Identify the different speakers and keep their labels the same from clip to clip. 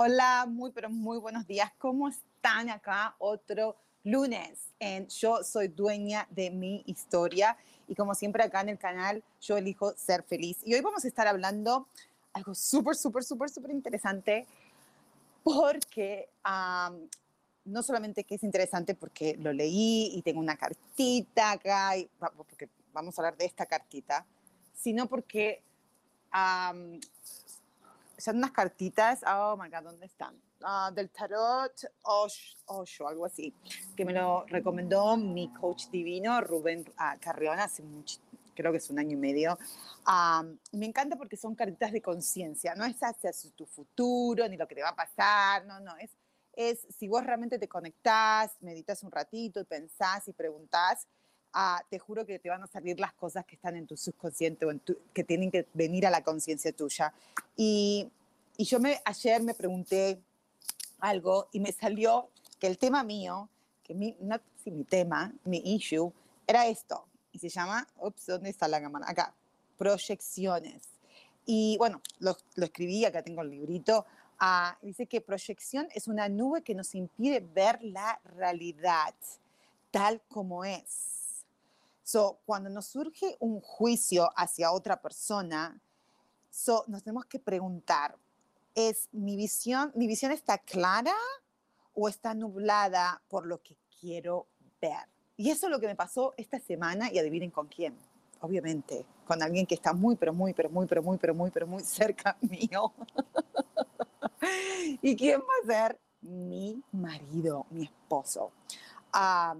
Speaker 1: Hola, muy pero muy buenos días. ¿Cómo están acá? Otro lunes en Yo soy dueña de mi historia y como siempre acá en el canal yo elijo ser feliz. Y hoy vamos a estar hablando algo súper, súper, súper, súper interesante porque no solamente que es interesante porque lo leí y tengo una cartita acá, y, porque vamos a hablar de esta cartita, sino porque son unas cartitas, oh my god, ¿dónde están? Ah, del tarot Osho, algo así, que me lo recomendó mi coach divino, Rubén uh, Carrión, hace mucho, creo que es un año y medio. me encanta porque son cartitas de conciencia, no es hacia tu futuro ni lo que te va a pasar, no, no, es, es si vos realmente te conectás, meditas un ratito pensás y preguntás, Te juro que te van a salir las cosas que están en tu subconsciente o en que tienen que venir a la conciencia tuya. Y, y yo me, ayer me pregunté algo y me salió que el tema mío, que mi, no sí, mi tema, mi issue, era esto. Y se llama, ups, ¿dónde está la cámara? Acá, proyecciones. Y bueno, lo, lo escribí, acá tengo el librito. Ah, dice que proyección es una nube que nos impide ver la realidad tal como es. So, cuando nos surge un juicio hacia otra persona, so, nos tenemos que preguntar, ¿es mi visión, mi visión está clara o está nublada por lo que quiero ver? Y eso es lo que me pasó esta semana y adivinen con quién. Obviamente, con alguien que está muy, pero muy, pero muy, pero muy, pero muy, pero muy cerca mío. ¿Y quién va a ser? Mi marido, mi esposo. Ah,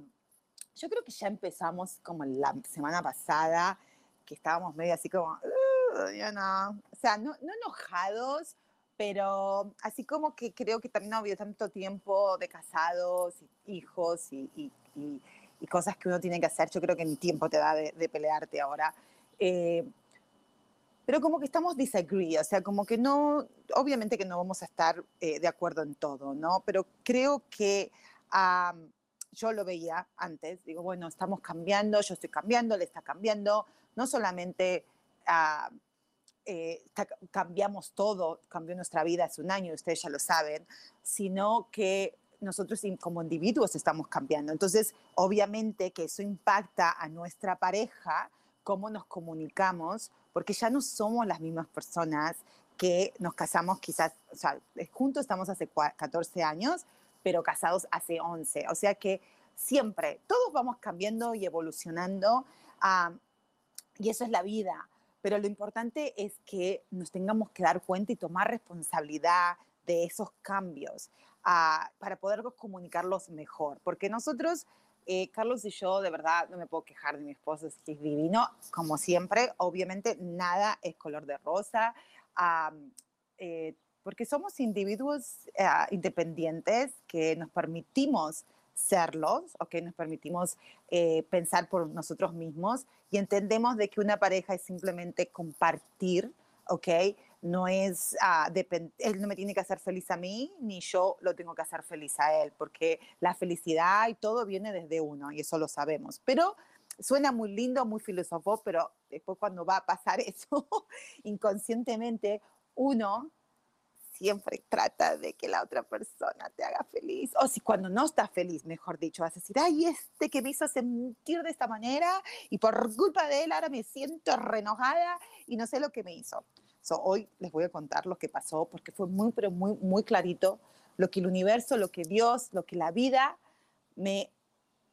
Speaker 1: yo creo que ya empezamos como la semana pasada, que estábamos medio así como, ya no, o sea, no, no, enojados, pero así como que creo que también no había tanto tiempo de casados, hijos y, y, y, cosas que uno tiene que hacer. Yo creo que ni tiempo te da de, pelearte ahora. Eh, pero como que estamos disagree, o sea, como que no, obviamente que no vamos a estar eh, de acuerdo en todo, ¿no? Pero creo que yo lo veía antes, digo, bueno, estamos cambiando, yo estoy cambiando, le está cambiando, no solamente ah, eh, cambiamos todo, cambió nuestra vida hace un año, ustedes ya lo saben, sino que nosotros como individuos estamos cambiando. Entonces, obviamente que eso impacta a nuestra pareja, cómo nos comunicamos, porque ya no somos las mismas personas que nos casamos quizás, o sea, juntos estamos hace 14 años, pero casados hace 11. O sea que siempre, todos vamos cambiando y evolucionando y eso es la vida. Pero lo importante es que nos tengamos que dar cuenta y tomar responsabilidad de esos cambios ah, para poder comunicarlos mejor. Porque nosotros, eh, Carlos y yo, de verdad, no me puedo quejar de mi esposo, es que es divino, como siempre. Obviamente, nada es color de rosa. Eh, porque somos individuos eh, independientes que nos permitimos serlos, o que nos permitimos eh, pensar por nosotros mismos y entendemos de que una pareja es simplemente compartir, ¿ok? No es, uh, él no me tiene que hacer feliz a mí, ni yo lo tengo que hacer feliz a él, porque la felicidad y todo viene desde uno, y eso lo sabemos. Pero suena muy lindo, muy filósofo, pero después cuando va a pasar eso, inconscientemente uno siempre trata de que la otra persona te haga feliz. O si cuando no estás feliz, mejor dicho, vas a decir, ay, este que me hizo sentir de esta manera y por culpa de él ahora me siento renojada y no sé lo que me hizo. So, hoy les voy a contar lo que pasó porque fue muy, pero muy, muy clarito lo que el universo, lo que Dios, lo que la vida me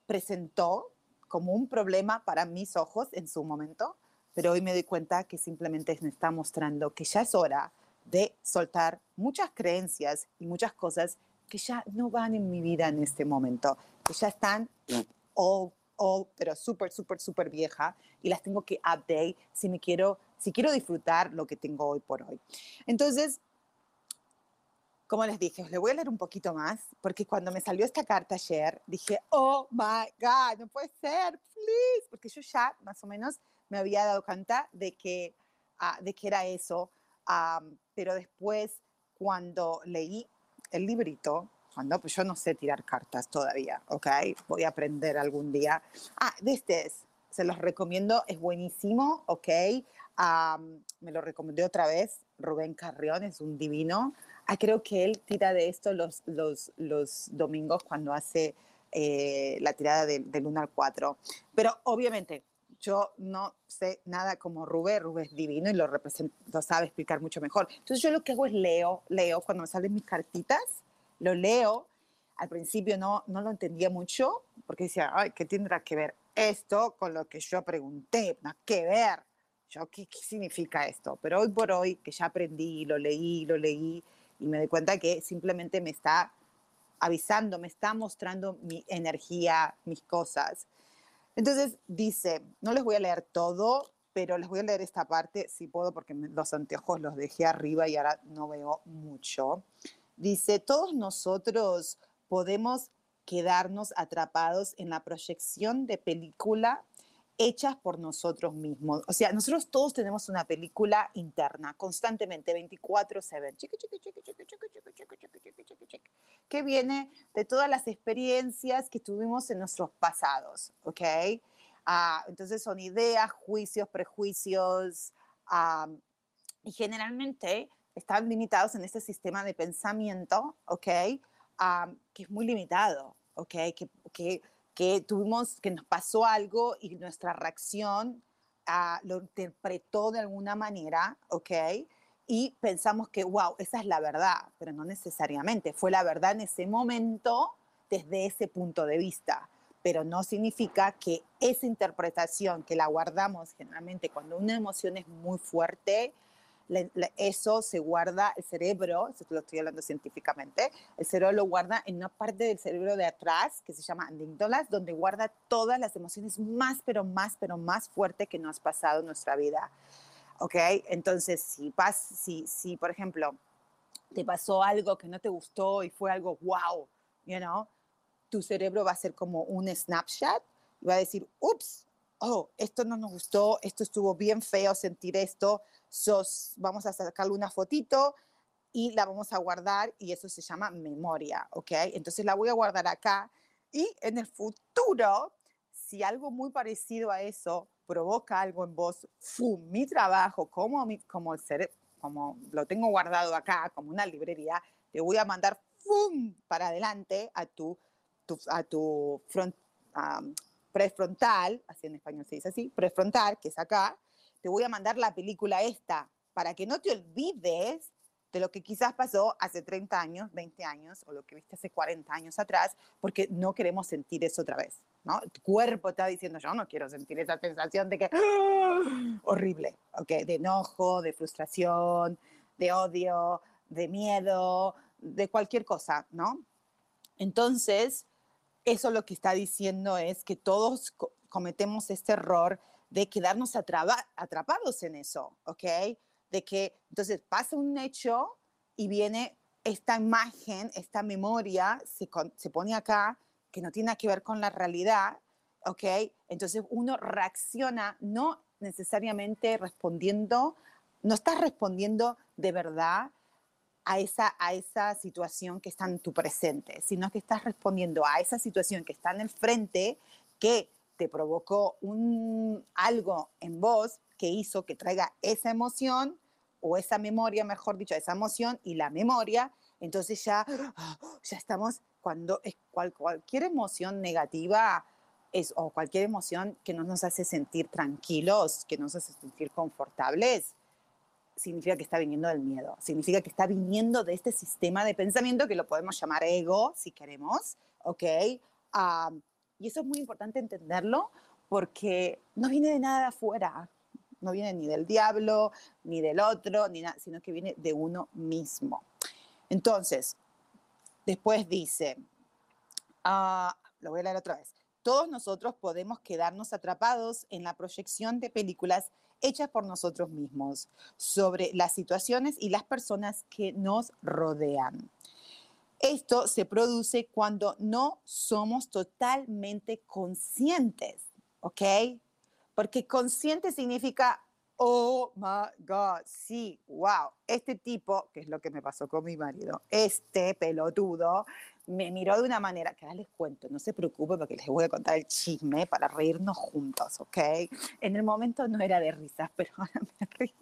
Speaker 1: presentó como un problema para mis ojos en su momento, pero hoy me doy cuenta que simplemente me está mostrando que ya es hora de soltar muchas creencias y muchas cosas que ya no van en mi vida en este momento, que ya están all, all pero súper, súper, súper vieja y las tengo que update si me quiero, si quiero disfrutar lo que tengo hoy por hoy. Entonces, como les dije, les voy a leer un poquito más, porque cuando me salió esta carta ayer, dije, oh my God, no puede ser, please, porque yo ya más o menos me había dado cuenta de que, uh, de que era eso, um, pero después cuando leí el librito, cuando pues yo no sé tirar cartas todavía, ¿ok? Voy a aprender algún día. Ah, de este es, se los recomiendo, es buenísimo, ¿ok? Um, me lo recomendé otra vez, Rubén Carrión, es un divino. Ah, creo que él tira de esto los, los, los domingos cuando hace eh, la tirada del de 1 al 4. Pero obviamente, yo no sé nada como Rubén, Rubén es divino y lo, lo sabe explicar mucho mejor. Entonces yo lo que hago es leo, leo, cuando me salen mis cartitas, lo leo. Al principio no, no lo entendía mucho porque decía, ay, ¿qué tendrá que ver esto con lo que yo pregunté? Nada que ver. Yo, ¿qué, ¿qué significa esto? Pero hoy por hoy, que ya aprendí, lo leí, lo leí, y me doy cuenta que simplemente me está avisando, me está mostrando mi energía, mis cosas. Entonces dice, no les voy a leer todo, pero les voy a leer esta parte, si puedo, porque los anteojos los dejé arriba y ahora no veo mucho. Dice, todos nosotros podemos quedarnos atrapados en la proyección de película hechas por nosotros mismos. O sea, nosotros todos tenemos una película interna, constantemente, 24/7, que viene de todas las experiencias que tuvimos en nuestros pasados, ¿ok? Ah, entonces son ideas, juicios, prejuicios, y generalmente están limitados en este sistema de pensamiento, ¿ok? que es muy limitado, ¿ok? Que, que que tuvimos, que nos pasó algo y nuestra reacción uh, lo interpretó de alguna manera, ¿ok? Y pensamos que, wow, esa es la verdad, pero no necesariamente. Fue la verdad en ese momento desde ese punto de vista, pero no significa que esa interpretación que la guardamos generalmente cuando una emoción es muy fuerte, eso se guarda, el cerebro, esto lo estoy hablando científicamente, el cerebro lo guarda en una parte del cerebro de atrás que se llama amígdalas, donde guarda todas las emociones más, pero más, pero más fuerte que nos ha pasado en nuestra vida. ¿Ok? Entonces, si, pas, si, si, por ejemplo, te pasó algo que no te gustó y fue algo wow, you know, tu cerebro va a ser como un snapshot y va a decir, ups, oh, esto no nos gustó, esto estuvo bien feo sentir esto, sos, vamos a sacarle una fotito y la vamos a guardar y eso se llama memoria, ¿ok? Entonces la voy a guardar acá y en el futuro, si algo muy parecido a eso provoca algo en vos, ¡fum! mi trabajo como, mi, como, cerebro, como lo tengo guardado acá, como una librería, te voy a mandar ¡fum! para adelante a tu, a tu front, prefrontal, así en español se dice así, prefrontal, que es acá, te voy a mandar la película esta, para que no te olvides de lo que quizás pasó hace 30 años, 20 años, o lo que viste hace 40 años atrás, porque no queremos sentir eso otra vez, ¿no? Tu cuerpo está diciendo, yo no quiero sentir esa sensación de que, ¡ah! horrible, ¿ok? De enojo, de frustración, de odio, de miedo, de cualquier cosa, ¿no? Entonces, eso lo que está diciendo es que todos cometemos este error de quedarnos atrapados en eso, ¿ok? De que entonces pasa un hecho y viene esta imagen, esta memoria, se, se pone acá, que no tiene que ver con la realidad, ¿ok? Entonces uno reacciona no necesariamente respondiendo, no estás respondiendo de verdad a esa, a esa situación que está en tu presente, sino que estás respondiendo a esa situación que está en el frente que te provocó un, algo en vos que hizo que traiga esa emoción o esa memoria, mejor dicho, esa emoción y la memoria, entonces ya, ya estamos cuando es cual, cualquier emoción negativa es, o cualquier emoción que no nos hace sentir tranquilos, que nos hace sentir confortables, significa que está viniendo del miedo, significa que está viniendo de este sistema de pensamiento que lo podemos llamar ego, si queremos, ¿ok? Ah, y eso es muy importante entenderlo porque no viene de nada de afuera, no viene ni del diablo, ni del otro, ni nada, sino que viene de uno mismo. Entonces, después dice, ah, lo voy a leer otra vez, todos nosotros podemos quedarnos atrapados en la proyección de películas hechas por nosotros mismos sobre las situaciones y las personas que nos rodean. Esto se produce cuando no somos totalmente conscientes, ¿ok? Porque consciente significa, oh my God, sí, wow, este tipo, que es lo que me pasó con mi marido, este pelotudo, me miró de una manera, que ahora les cuento, no se preocupe porque les voy a contar el chisme para reírnos juntos, ¿ok? En el momento no era de risas, pero ahora me río.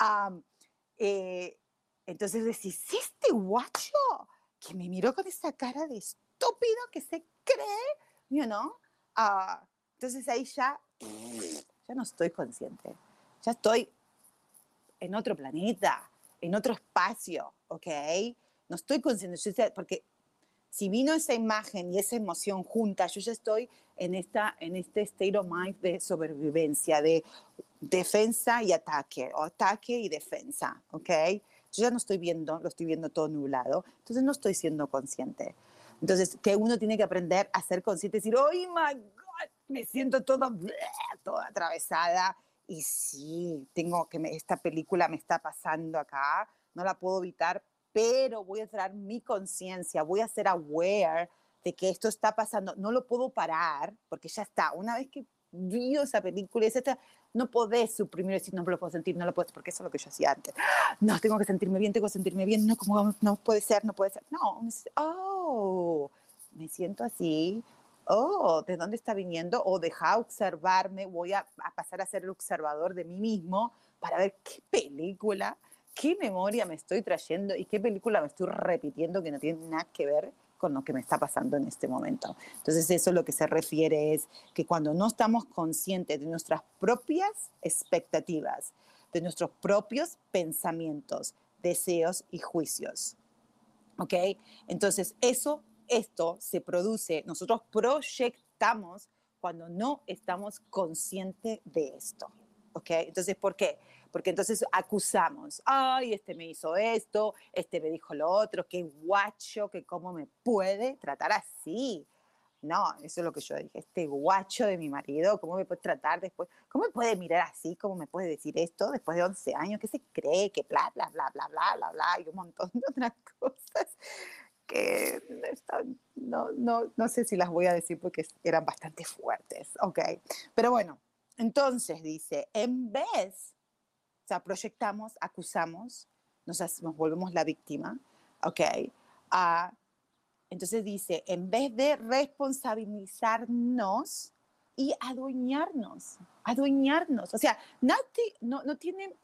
Speaker 1: um, eh, entonces decís, este guacho que me miró con esa cara de estúpido que se cree, you know? Uh, entonces ahí ya, ya no estoy consciente, ya estoy en otro planeta, en otro espacio, ¿ok? no estoy consciente, porque si vino esa imagen y esa emoción juntas, yo ya estoy en, esta, en este state of mind de sobrevivencia, de defensa y ataque, o ataque y defensa, ¿ok? Yo ya no estoy viendo, lo estoy viendo todo nublado, entonces no estoy siendo consciente. Entonces, que uno tiene que aprender a ser consciente y decir, oh my God, me siento toda, toda atravesada. Y sí, tengo que, esta película me está pasando acá, no la puedo evitar, pero voy a traer mi conciencia, voy a ser aware de que esto está pasando. No lo puedo parar porque ya está. Una vez que vi esa película, etc., no podés suprimir decir, no lo puedo sentir, no lo puedo, porque eso es lo que yo hacía antes. No, tengo que sentirme bien, tengo que sentirme bien, no, como no puede ser, no puede ser. No, oh, me siento así, oh, ¿de dónde está viniendo? O deja observarme, voy a, a, pasar a ser el observador de mí mismo para ver qué película qué memoria me estoy trayendo y qué película me estoy repitiendo que no tiene nada que ver con lo que me está pasando en este momento. Entonces eso lo que se refiere es que cuando no estamos conscientes de nuestras propias expectativas, de nuestros propios pensamientos, deseos y juicios. ¿Ok? Entonces eso, esto se produce, nosotros proyectamos cuando no estamos conscientes de esto. ¿Ok? Entonces, ¿por qué? Porque entonces acusamos, ay, este me hizo esto, este me dijo lo otro, qué guacho, que cómo me puede tratar así. No, eso es lo que yo dije, este guacho de mi marido, ¿cómo me puede tratar después? ¿Cómo me puede mirar así? ¿Cómo me puede decir esto después de 11 años? ¿Qué se cree? Que bla, bla, bla, bla, bla, bla, bla, y un montón de otras cosas que no, no, no sé si las voy a decir porque eran bastante fuertes, ¿ok? Pero bueno, entonces dice, en vez o sea, proyectamos, acusamos, nos, volvemos la víctima, ¿ok? Uh, entonces dice, en vez de responsabilizarnos y adueñarnos, adueñarnos, o sea, no, no, tiene,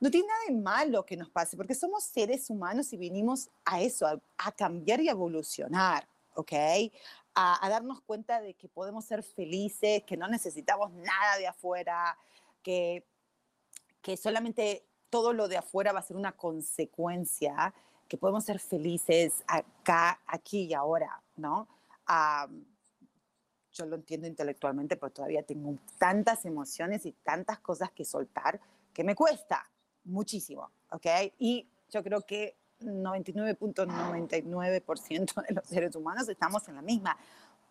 Speaker 1: no tiene nada de malo que nos pase, porque somos seres humanos y vinimos a eso, a, a cambiar y evolucionar, ¿ok? A, a, darnos cuenta de que podemos ser felices, que no necesitamos nada de afuera, que que solamente todo lo de afuera va a ser una consecuencia, que podemos ser felices acá, aquí y ahora, ¿no? yo lo entiendo intelectualmente, pero todavía tengo tantas emociones y tantas cosas que soltar que me cuesta muchísimo, ¿ok? Y yo creo que 99.99% de los seres humanos estamos en la misma.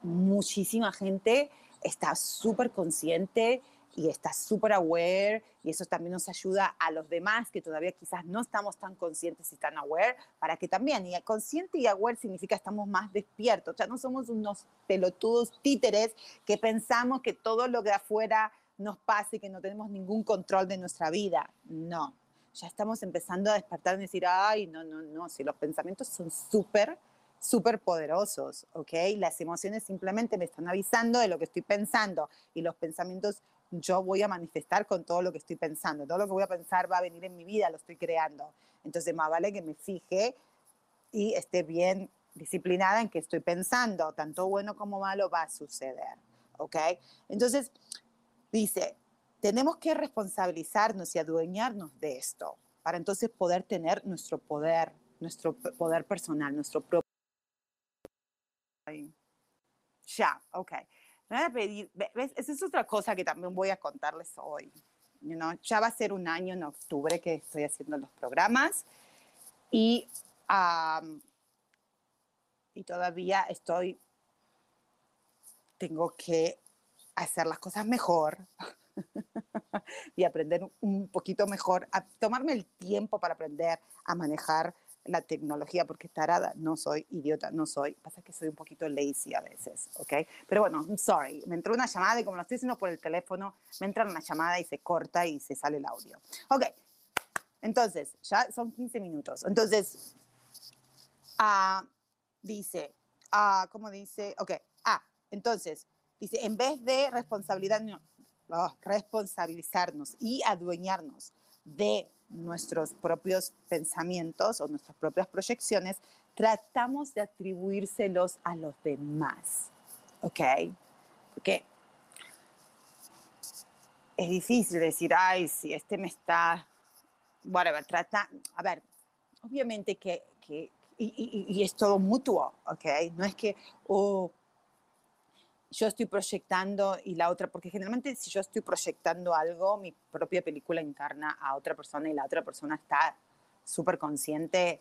Speaker 1: Muchísima gente está súper consciente y está súper aware y eso también nos ayuda a los demás que todavía quizás no estamos tan conscientes y tan aware para que también, y consciente y aware significa estamos más despiertos, ya no somos unos pelotudos títeres que pensamos que todo lo de afuera nos pase, que no tenemos ningún control de nuestra vida, no, ya estamos empezando a despertar y decir, ay, no, no, no, si los pensamientos son súper súper poderosos, ¿ok? Las emociones simplemente me están avisando de lo que estoy pensando y los pensamientos yo voy a manifestar con todo lo que estoy pensando. Todo lo que voy a pensar va a venir en mi vida, lo estoy creando. Entonces, más vale que me fije y esté bien disciplinada en que estoy pensando. Tanto bueno como malo va a suceder. ¿Ok? Entonces, dice, tenemos que responsabilizarnos y adueñarnos de esto para entonces poder tener nuestro poder, nuestro poder personal, nuestro propio... Ya, ok. Voy a pedir, ¿ves? Esa es otra cosa que también voy a contarles hoy. You know, ya va a ser un año en octubre que estoy haciendo los programas y, um, y todavía estoy, tengo que hacer las cosas mejor y aprender un poquito mejor, a tomarme el tiempo para aprender a manejar la tecnología, porque tarada no soy, idiota no soy, pasa que soy un poquito lazy a veces, ¿ok? Pero bueno, I'm sorry, me entró una llamada y como lo estoy haciendo por el teléfono, me entra una llamada y se corta y se sale el audio. Ok, entonces, ya son 15 minutos. Entonces, uh, dice, uh, ¿cómo dice? Ok, ah, entonces, dice, en vez de responsabilidad, oh, responsabilizarnos y adueñarnos de nuestros propios pensamientos o nuestras propias proyecciones, tratamos de atribuírselos a los demás. ¿Ok? Porque es difícil decir, ay, si este me está, whatever, trata, a ver, obviamente que, que y, y, es todo mutuo, ¿ok? No es que, oh, yo estoy proyectando y la otra, porque generalmente si yo estoy proyectando algo, mi propia película interna a otra persona y la otra persona está súper consciente,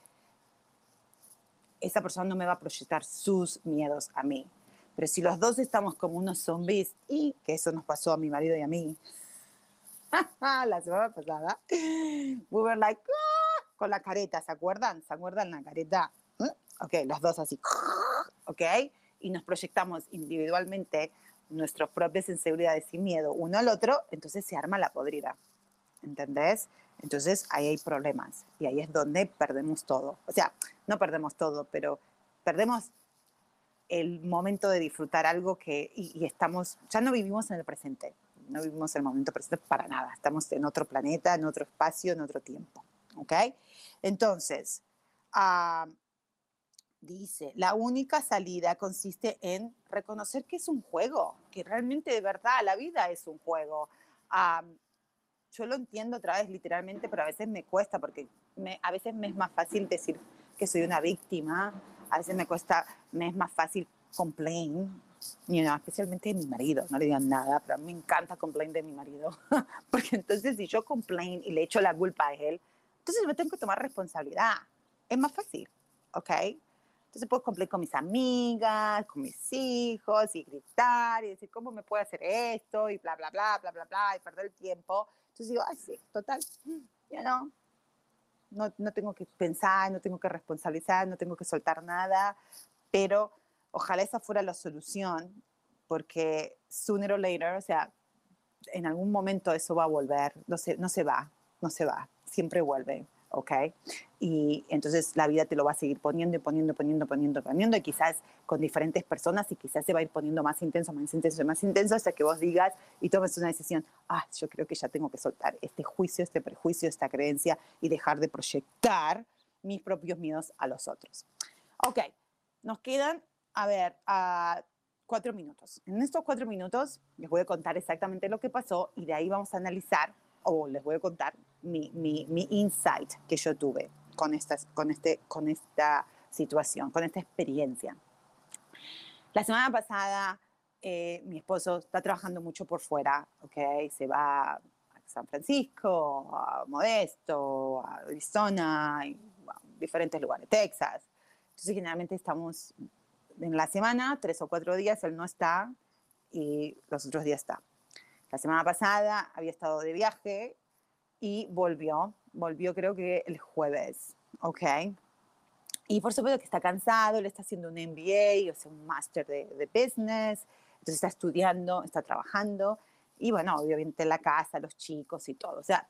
Speaker 1: esa persona no me va a proyectar sus miedos a mí. Pero si los dos estamos como unos zombies, y que eso nos pasó a mi marido y a mí, la semana pasada, we were like, ah", con la careta, ¿se acuerdan? ¿Se acuerdan la careta? ¿Mm? Ok, los dos así, ok y nos proyectamos individualmente nuestras propias inseguridades y miedo uno al otro, entonces se arma la podrida. ¿Entendés? Entonces ahí hay problemas y ahí es donde perdemos todo. O sea, no perdemos todo, pero perdemos el momento de disfrutar algo que y, y estamos, ya no vivimos en el presente, no vivimos el momento presente para nada, estamos en otro planeta, en otro espacio, en otro tiempo. ¿Ok? Entonces, uh, dice, la única salida consiste en reconocer que es un juego, que realmente de verdad la vida es un juego. yo lo entiendo otra vez literalmente, pero a veces me cuesta porque me, a veces me es más fácil decir que soy una víctima, a veces me cuesta, me es más fácil complain, you know, especialmente de mi marido, no le digan nada, pero a mí me encanta complain de mi marido, porque entonces si yo complain y le echo la culpa a él, entonces me tengo que tomar responsabilidad. Es más fácil, ¿ok? Entonces puedo cumplir con mis amigas, con mis hijos y gritar y decir, ¿cómo me puede hacer esto? Y bla, bla, bla, bla, bla, bla, y perder el tiempo. Entonces digo, ay, sí, total, ya no, no, no tengo que pensar, no tengo que responsabilizar, no tengo que soltar nada, pero ojalá esa fuera la solución, porque sooner or later, o sea, en algún momento eso va a volver, no se, no se va, no se va, siempre vuelve. ¿Ok? Y entonces la vida te lo va a seguir poniendo y poniendo, poniendo, poniendo, poniendo, y quizás con diferentes personas y quizás se va a ir poniendo más intenso, más intenso, más intenso, hasta que vos digas y tomes una decisión, ah, yo creo que ya tengo que soltar este juicio, este prejuicio, esta creencia y dejar de proyectar mis propios miedos a los otros. Ok, nos quedan, a ver, a cuatro minutos. En estos cuatro minutos les voy a contar exactamente lo que pasó y de ahí vamos a analizar o les voy a contar mi, mi, mi insight que yo tuve con, estas, con, este, con esta situación, con esta experiencia. La semana pasada, eh, mi esposo está trabajando mucho por fuera, ¿ok? Se va a San Francisco, a Modesto, a Arizona, y, diferentes lugares, Texas. Entonces, generalmente estamos en la semana, tres o cuatro días, él no está y los otros días está. La semana pasada había estado de viaje y volvió, volvió creo que el jueves, ¿ok? Y por supuesto que está cansado, le está haciendo un MBA, o sea, un máster de, de, business, entonces está estudiando, está trabajando, y bueno, obviamente la casa, los chicos y todo. O sea,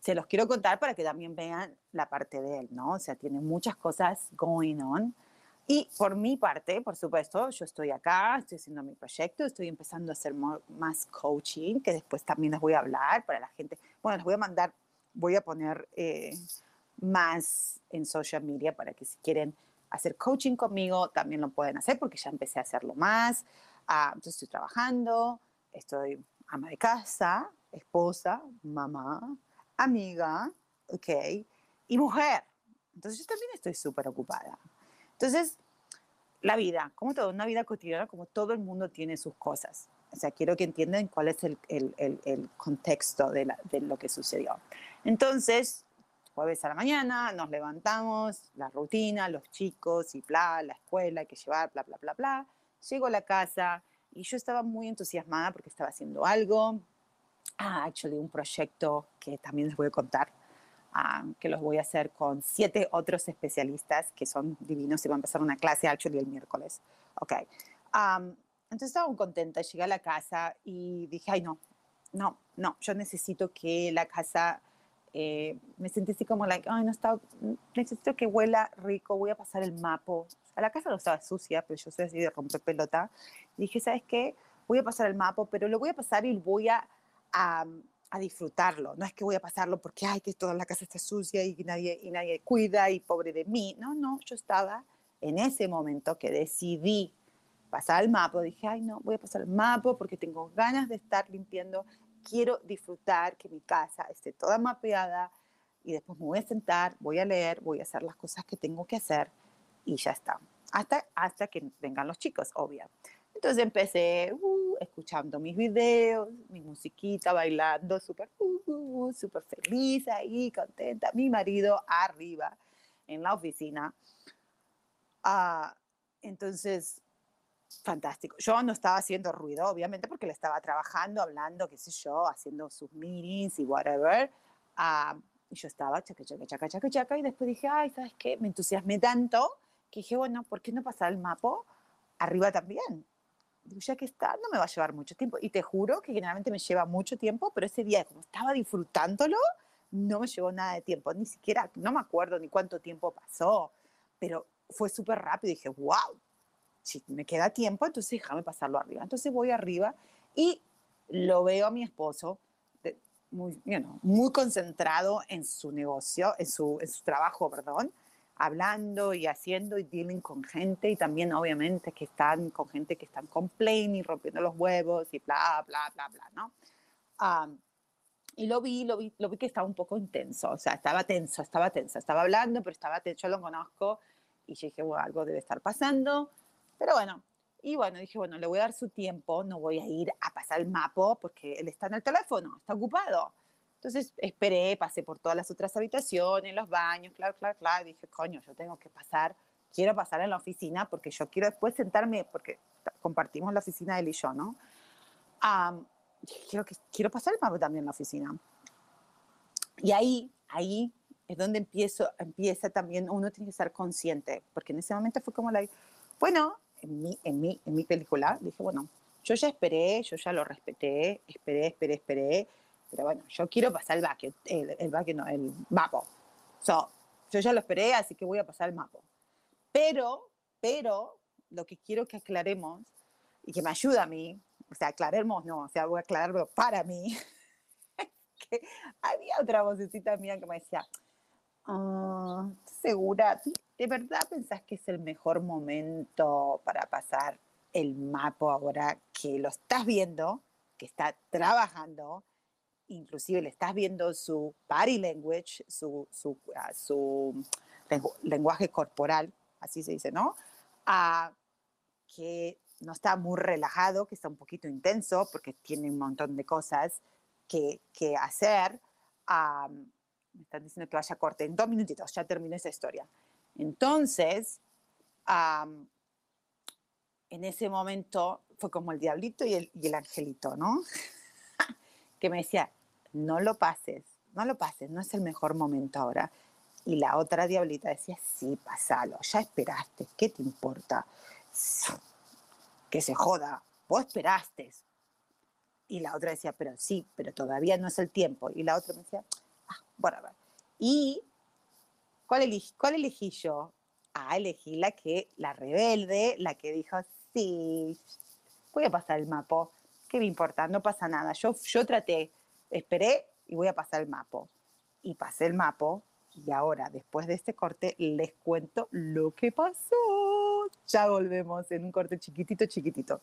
Speaker 1: se los quiero contar para que también vean la parte de él, ¿no? O sea, tiene muchas cosas going on. Y por mi parte, por supuesto, yo estoy acá, estoy haciendo mi proyecto, estoy empezando a hacer más coaching, que después también les voy a hablar para la gente. Bueno, les voy a mandar, voy a poner eh, más en social media para que si quieren hacer coaching conmigo, también lo pueden hacer porque ya empecé a hacerlo más. Ah, entonces estoy trabajando, estoy ama de casa, esposa, mamá, amiga, ¿ok? Y mujer. Entonces yo también estoy súper ocupada. Entonces, la vida, como todo, una vida cotidiana, como todo el mundo tiene sus cosas. O sea, quiero que entiendan cuál es el, el, el, contexto de, la, de, lo que sucedió. Entonces, jueves a la mañana, nos levantamos, la rutina, los chicos y bla, la escuela, hay que llevar, bla, bla, bla, bla. Llego a la casa y yo estaba muy entusiasmada porque estaba haciendo algo. Ah, actually, un proyecto que también les voy a contar que los voy a hacer con siete otros especialistas que son divinos y van a empezar una clase actually el miércoles. Ok. entonces estaba muy contenta, llegué a la casa y dije, ay no, no, no, yo necesito que la casa, eh, me sentí así como, like, ay no está, necesito que huela rico, voy a pasar el mapo. A la casa no estaba sucia, pero yo soy así de romper pelota. dije, ¿sabes qué? Voy a pasar el mapo, pero lo voy a pasar y voy a a disfrutarlo. No es que voy a pasarlo porque, ay, que toda la casa está sucia y nadie, y nadie cuida y pobre de mí. No, no, yo estaba en ese momento que decidí pasar el mapa. Dije, ay, no, voy a pasar el mapa porque tengo ganas de estar limpiando. Quiero disfrutar que mi casa esté toda mapeada y después me voy a sentar, voy a leer, voy a hacer las cosas que tengo que hacer y ya está. Hasta, hasta que vengan los chicos, obvio. Entonces empecé uh, escuchando mis videos, mi musiquita, bailando, súper uh, uh, super feliz ahí, contenta. Mi marido arriba en la oficina. Ah, entonces, fantástico. Yo no estaba haciendo ruido, obviamente, porque le estaba trabajando, hablando, qué sé yo, haciendo sus meetings y whatever. Ah, y yo estaba chaca, chaca, chaca, chaca, chaca, y después dije, ay, ¿sabes qué? Me entusiasmé tanto que dije, bueno, ¿por qué no pasar el mapa arriba también? Ya que está, no me va a llevar mucho tiempo. Y te juro que generalmente me lleva mucho tiempo, pero ese día, como estaba disfrutándolo, no me llevó nada de tiempo. Ni siquiera, no me acuerdo ni cuánto tiempo pasó, pero fue súper rápido. Dije, wow, si me queda tiempo, entonces déjame pasarlo arriba. Entonces voy arriba y lo veo a mi esposo muy, muy concentrado en su negocio, en su, en su trabajo, perdón hablando y haciendo y dealing con gente y también obviamente que están con gente que están complaining, rompiendo los huevos y bla, bla, bla, bla, ¿no? y lo vi, lo vi, lo vi que estaba un poco intenso, o sea, estaba tenso, estaba tenso, estaba hablando, pero estaba tenso, yo lo conozco y dije, bueno, algo debe estar pasando, pero bueno, y bueno, dije, bueno, le voy a dar su tiempo, no voy a ir a pasar el mapo porque él está en el teléfono, está ocupado. Entonces esperé, pasé por todas las otras habitaciones, los baños, claro, claro, claro. Dije, coño, yo tengo que pasar, quiero pasar en la oficina porque yo quiero después sentarme, porque compartimos la oficina él y yo, ¿no? quiero, que, quiero pasar también en la oficina. Y ahí, ahí es donde empiezo, empieza también, uno tiene que estar consciente, porque en ese momento fue como la, bueno, en mi, en mi, en mi película, dije, bueno, yo ya esperé, yo ya lo respeté, esperé, esperé, esperé, pero bueno, yo quiero pasar el bucket, el, el bucket no, el mapo. So, yo ya lo esperé, así que voy a pasar el mapo. Pero, pero, lo que quiero que aclaremos y que me ayuda a mí, o sea, aclaremos, no, o sea, voy a aclararlo para mí, que había otra vocecita mía que me decía, oh, ¿segura? ¿De verdad pensás que es el mejor momento para pasar el mapo ahora que lo estás viendo, que está trabajando, inclusive le estás viendo su body language, su, su, ah, su lenguaje corporal, así se dice, ¿no? Uh, que no está muy relajado, que está un poquito intenso porque tiene un montón de cosas que, que hacer. me están diciendo que vaya corte en dos minutitos, ya termino esa historia. Entonces, en ese momento fue como el diablito y el, y el angelito, ¿no? que me decía, no lo pases, no lo pases, no es el mejor momento ahora. Y la otra diablita decía, sí, pasalo, ya esperaste, ¿qué te importa? Que se joda, vos esperaste. Y la otra decía, pero sí, pero todavía no es el tiempo. Y la otra me decía, ah, bueno. ¿Y cuál elegí, cuál elegí yo? Ah, elegí la que, la rebelde, la que dijo, sí, voy a pasar el mapo, ¿qué me importa? No pasa nada. Yo, yo traté, esperé y voy a pasar el mapo. Y pasé el mapo y ahora, después de este corte, les cuento lo que pasó. Ya volvemos en un corte chiquitito, chiquitito.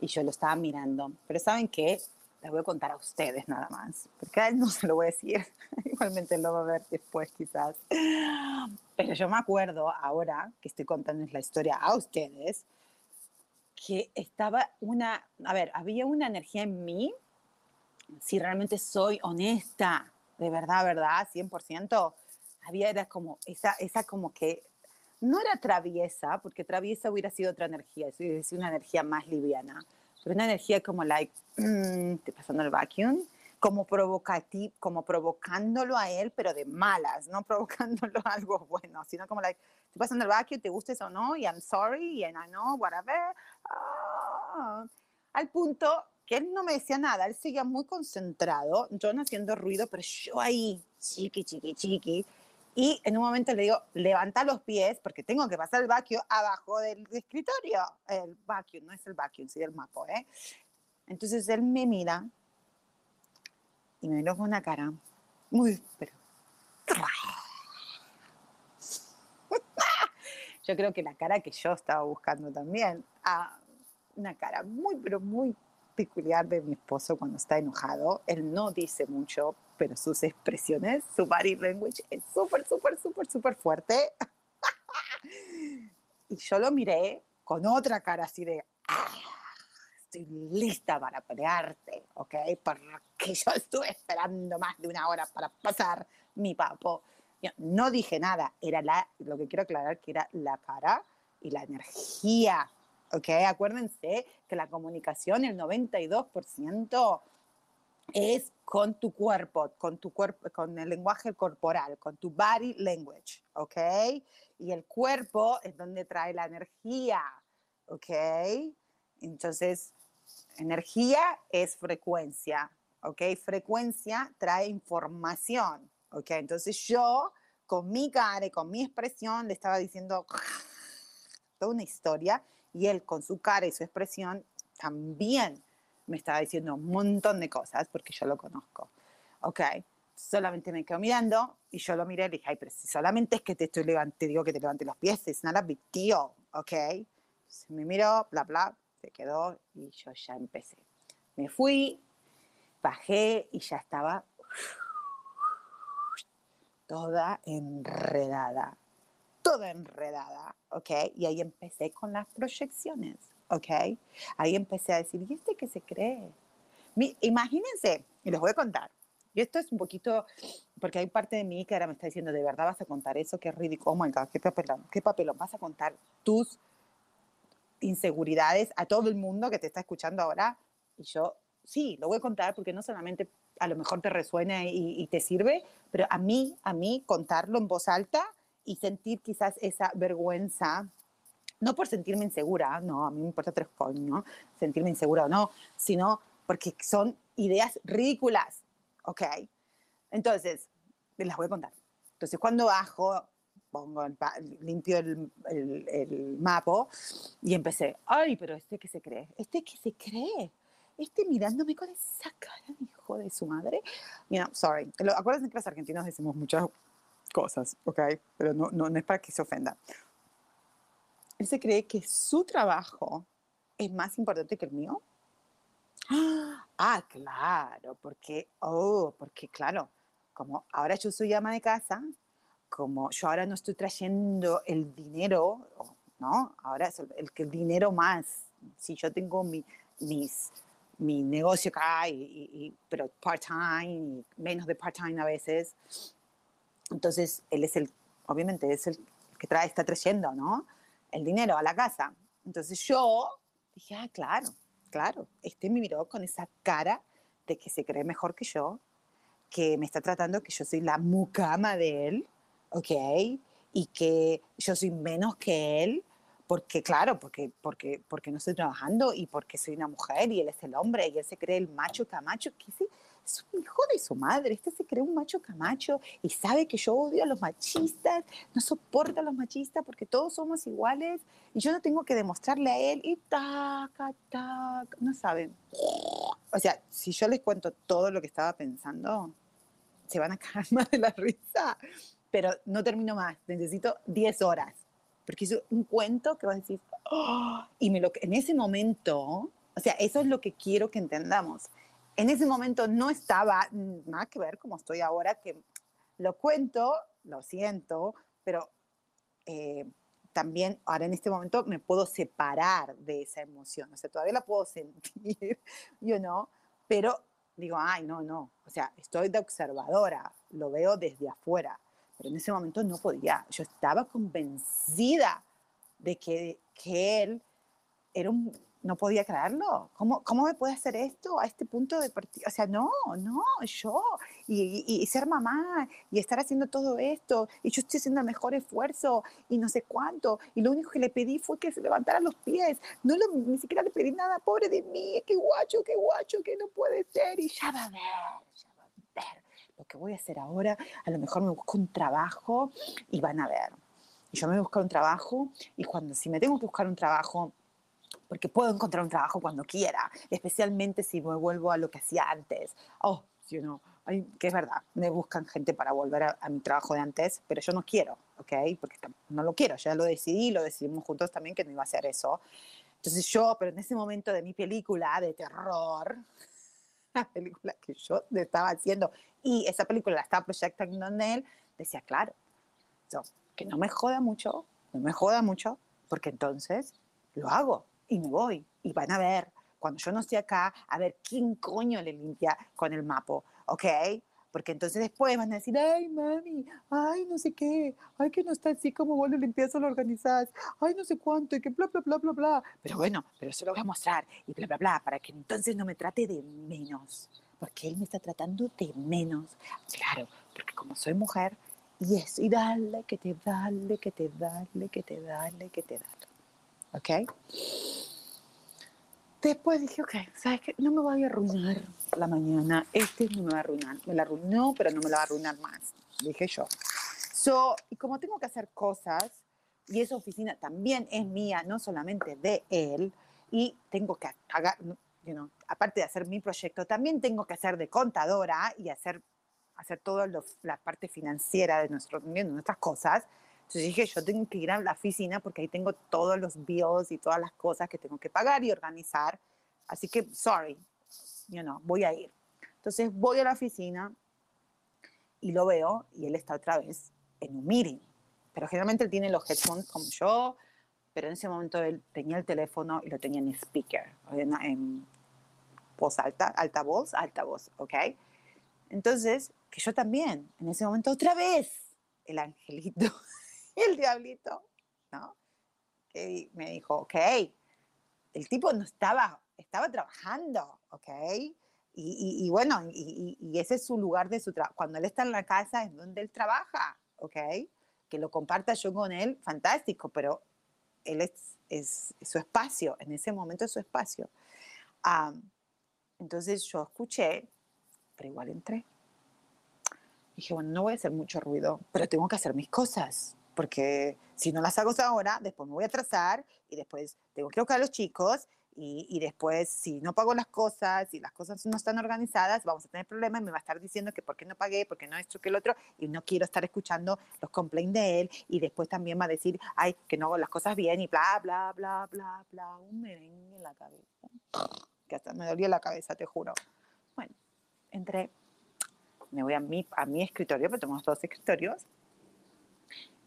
Speaker 1: Y yo lo estaba mirando. Pero ¿saben qué? Les voy a contar a ustedes nada más. Porque a él no se lo voy a decir. Igualmente lo va a ver después quizás. Pero yo me acuerdo ahora que estoy contándoles la historia a ustedes, que estaba una, a ver, había una energía en mí, si realmente soy honesta, de verdad, verdad, 100%, había, era como, esa, esa como que no era traviesa, porque traviesa hubiera sido otra energía, es una energía más liviana, pero una energía como, like, mm, estoy pasando el vacuum, como como provocándolo a él, pero de malas, no provocándolo a algo bueno, sino como, like, estoy pasando el vacuum, te gustes o no, y I'm sorry, and I know, whatever. Ah, al punto que él no me decía nada, él seguía muy concentrado, no haciendo ruido, pero yo ahí, chiqui, chiqui, chiqui, y en un momento le digo, levanta los pies porque tengo que pasar el vacuum abajo del escritorio. El vacuum, no es el vacuum, sí el mapo, ¿eh? Entonces él me mira y me miró con una cara muy, pero... Yo creo que la cara que yo estaba buscando también, ah, una cara muy, pero muy peculiar de mi esposo cuando está enojado. Él no dice mucho, pero sus expresiones, su body language es súper, súper, súper, súper fuerte. y yo lo miré con otra cara así de, ah, estoy lista para pelearte, ¿ok? Porque yo estuve esperando más de una hora para pasar mi papo. no dije nada, era la, lo que quiero aclarar que era la cara y la energía, ¿ok? Acuérdense que la comunicación, el 92% es con tu cuerpo, con tu cuerpo, con el lenguaje corporal, con tu body language, ¿ok? Y el cuerpo es donde trae la energía, ¿ok? Entonces, energía es frecuencia, ¿ok? Frecuencia trae información, ¿ok? Entonces yo, con mi cara y con mi expresión, le estaba diciendo toda una historia y él con su cara y su expresión también me estaba diciendo un montón de cosas porque yo lo conozco. Ok, solamente me quedo mirando y yo lo miré y le dije, ay, pero si solamente es que te estoy levantando, te digo que te levantes los pies, es nada big deal, ok. me miró, bla, bla, se quedó y yo ya empecé. Me fui, bajé y ya estaba toda enredada, toda enredada, ¿ok? Y ahí empecé con las proyecciones, ¿ok? Ahí empecé a decir, ¿y este qué se cree? imagínense, y les voy a contar, y esto es un poquito, porque hay parte de mí que ahora me está diciendo, ¿de verdad vas a contar eso? Qué ridículo, oh my God, qué papelón, qué papelón, vas a contar tus inseguridades a todo el mundo que te está escuchando ahora. Y yo, sí, lo voy a contar porque no solamente a lo mejor te resuena y, y te sirve, pero a mí, a mí, contarlo en voz alta y sentir quizás esa vergüenza no por sentirme insegura, no, a mí me importa tres coños, sentirme insegura o no, sino porque son ideas ridículas, ¿ok? Entonces, las voy a contar. Entonces, cuando bajo, pongo limpio el, el, el mapo y empecé, ay, pero este que se cree, este que se cree, este mirándome con esa cara hijo de su madre. Mira, sorry, acuérdense que los argentinos decimos muchas cosas, ¿ok? Pero no, no, no es para que se ofenda. Él se cree que su trabajo es más importante que el mío. Ah, claro, porque, oh, porque claro, como ahora yo soy ama de casa, como yo ahora no estoy trayendo el dinero, ¿no? Ahora es el, el, el dinero más. Si yo tengo mi, mis, mi negocio acá, pero part-time, menos de part-time a veces, entonces él es el, obviamente es el que trae, está trayendo, ¿no? El dinero a la casa. Entonces yo dije, ah, claro, claro, este me miró con esa cara de que se cree mejor que yo, que me está tratando que yo soy la mucama de él, ¿ok? Y que yo soy menos que él, porque claro, porque, porque, porque no estoy trabajando y porque soy una mujer y él es el hombre y él se cree el macho camacho, que sí, es un hijo de su madre, este se cree un macho camacho y sabe que yo odio a los machistas, no soporta a los machistas porque todos somos iguales y yo no tengo que demostrarle a él y taca, taca, no saben. O sea, si yo les cuento todo lo que estaba pensando, se van a caer más de la risa, pero no termino más, necesito 10 horas, porque es un cuento que vas a decir, oh", y me lo, en ese momento, o sea, eso es lo que quiero que entendamos en ese momento no estaba nada que ver como estoy ahora, que lo cuento, lo siento, pero eh, también ahora en este momento me puedo separar de esa emoción, o sea, todavía la puedo sentir, yo no, pero digo, ay, no, no, o sea, estoy de observadora, lo veo desde afuera, pero en ese momento no podía, yo estaba convencida de que, que él era un no podía creerlo. ¿Cómo, ¿Cómo me puede hacer esto a este punto de partida? O sea, no, no, yo. Y, y, ser mamá y estar haciendo todo esto. Y yo estoy haciendo el mejor esfuerzo y no sé cuánto. Y lo único que le pedí fue que se levantara los pies. No lo, ni siquiera le pedí nada, pobre de mí. Qué guacho, qué guacho, que no puede ser. Y ya va a ver, ya va a ver. Lo que voy a hacer ahora, a lo mejor me busco un trabajo y van a ver. Y yo me buscar un trabajo y cuando si me tengo que buscar un trabajo porque puedo encontrar un trabajo cuando quiera, especialmente si me vuelvo a lo que hacía antes. Oh, you know, que es verdad, me buscan gente para volver a, a, mi trabajo de antes, pero yo no quiero, ¿ok? Porque no lo quiero, ya lo decidí, lo decidimos juntos también que no iba a hacer eso. Entonces yo, pero en ese momento de mi película de terror, la película que yo estaba haciendo y esa película la estaba proyectando en él, decía, claro, so, que no me joda mucho, no me joda mucho, porque entonces lo hago y me voy. Y van a ver, cuando yo no estoy acá, a ver quién coño le limpia con el mapo, ¿ok? Porque entonces después van a decir, ay, mami, ay, no sé qué, ay, que no está así como vos lo limpias o lo organizás, ay, no sé cuánto, y que bla, bla, bla, bla, bla. Pero bueno, pero eso lo voy a mostrar, y bla, bla, bla, para que entonces no me trate de menos. Porque él me está tratando de menos. Claro, porque como soy mujer, y eso, y dale, que te dale, que te dale, que te dale, que te dale. ¿Ok? Después dije, ok, ¿sabes qué? No me voy a arruinar la mañana. Este no me va a arruinar. Me la arruinó, pero no me la va a arruinar más. Dije yo. So, y como tengo que hacer cosas, y esa oficina también es mía, no solamente de él, y tengo que hacer, you know, aparte de hacer mi proyecto, también tengo que hacer de contadora y hacer, hacer toda la parte financiera de, nuestro, de nuestras cosas. Entonces dije, yo tengo que ir a la oficina porque ahí tengo todos los bills y todas las cosas que tengo que pagar y organizar. Así que, sorry, you know, voy a ir. Entonces voy a la oficina y lo veo y él está otra vez en un meeting. Pero generalmente él tiene los headphones como yo, pero en ese momento él tenía el teléfono y lo tenía en speaker, en, en voz alta, alta voz, alta voz, ¿ok? Entonces, que yo también, en ese momento otra vez, el angelito el diablito, ¿no? Que me dijo, ok, el tipo no estaba, estaba trabajando, ok. Y, bueno, y, ese es su lugar de su trabajo. Cuando él está en la casa es donde él trabaja, ¿ok? Que lo comparta yo con él, fantástico, pero él es, es, su espacio, en ese momento es su espacio. entonces yo escuché, pero igual entré. Dije, bueno, no voy a hacer mucho ruido, pero tengo que hacer mis cosas porque si no las hago ahora, después me voy a atrasar y después tengo que buscar a los chicos y, y, después si no pago las cosas y las cosas no están organizadas, vamos a tener problemas me va a estar diciendo que por qué no pagué, por qué no esto, que el otro, y no quiero estar escuchando los complaints de él y después también va a decir, ay, que no hago las cosas bien y bla, bla, bla, bla, bla, un merengue en la cabeza, que hasta me dolía la cabeza, te juro. Bueno, entré, me voy a mi, a mi escritorio, porque tenemos dos escritorios,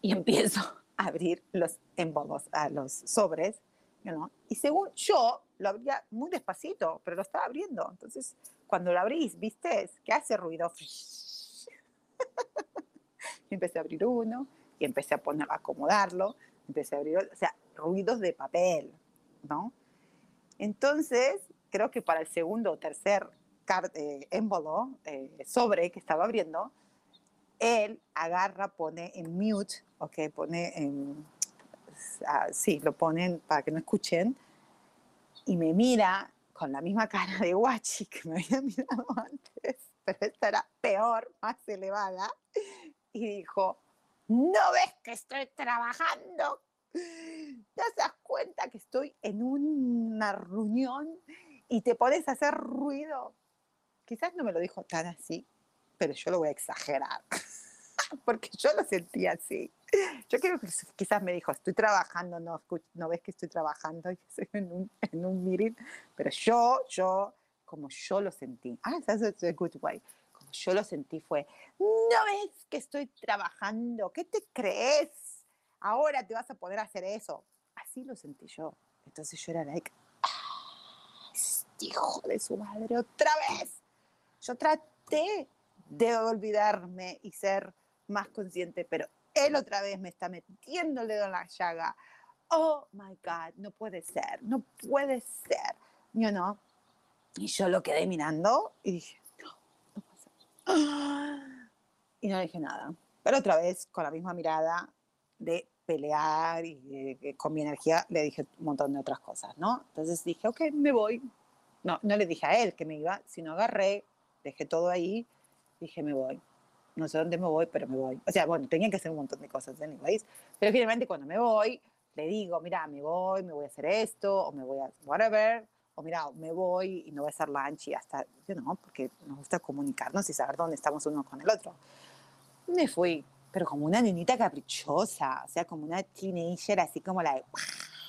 Speaker 1: y empiezo a abrir los envolvos, a los sobres, ¿no? y según yo lo abría muy despacito, pero lo estaba abriendo. Entonces, cuando lo abrís, ¿viste? ¿Qué hace ruido? y empecé a abrir uno y empecé a poner, a acomodarlo, empecé a abrir, o sea, ruidos de papel, ¿no? Entonces, creo que para el segundo o tercer eh, envelope, eh, sobre que estaba abriendo, él agarra, pone en mute, ok, pone en, ah, sí, lo ponen para que no escuchen, y me mira con la misma cara de guachi que me había mirado antes, pero esta era peor, más elevada, y dijo, ¿no ves que estoy trabajando? ¿Te das cuenta que estoy en una reunión y te pones a hacer ruido? Quizás no me lo dijo tan así, pero yo lo voy a exagerar, porque yo lo sentí así. Yo creo que quizás me dijo, estoy trabajando, no, no ves que estoy trabajando, y estoy en un, en un meeting, pero yo, yo, como yo lo sentí, ah, that's a good way, como yo lo sentí fue, no ves que estoy trabajando, ¿qué te crees? Ahora te vas a poder hacer eso. Así lo sentí yo. Entonces yo era like, ah, este hijo de su madre, otra vez. Yo traté de olvidarme y ser más consciente, pero él otra vez me está metiendo el dedo en la llaga. Oh my God, no puede ser, no puede ser, you know. Y yo lo quedé mirando y dije, no, no ser. Y no dije nada. Pero otra vez, con la misma mirada de pelear y con mi energía, le dije un montón de otras cosas, ¿no? Entonces dije, ok, me voy. No, no le dije a él que me iba, sino agarré, dejé todo ahí dije, me voy. No sé dónde me voy, pero me voy. O sea, bueno, tenía que hacer un montón de cosas, anyways. Pero finalmente cuando me voy, le digo, mira, me voy, me voy a hacer esto, o me voy a whatever, o mira, me voy y no voy a hacer lunch y hasta, you know, porque nos gusta comunicarnos y saber dónde estamos uno con el otro. Me fui, pero como una niñita caprichosa, o sea, como una teenager, así como la de,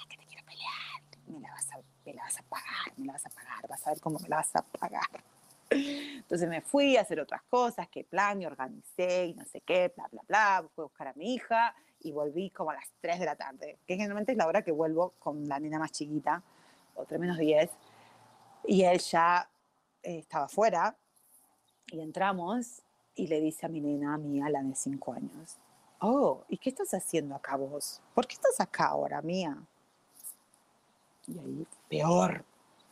Speaker 1: que te quiero pelear, me la, vas a, me la vas a pagar, me la vas a pagar, vas a ver cómo me la vas a pagar. Entonces me fui a hacer otras cosas, que plan, y organicé y no sé qué, bla, bla, bla. Fui a buscar a mi hija y volví como a las 3 de la tarde, que generalmente es la hora que vuelvo con la nena más chiquita, o 3 menos 10. Y él ya eh, estaba afuera y entramos y le dice a mi nena, a mía, la de 5 años, oh, ¿y qué estás haciendo acá vos? ¿Por qué estás acá ahora, mía? Y ahí, peor.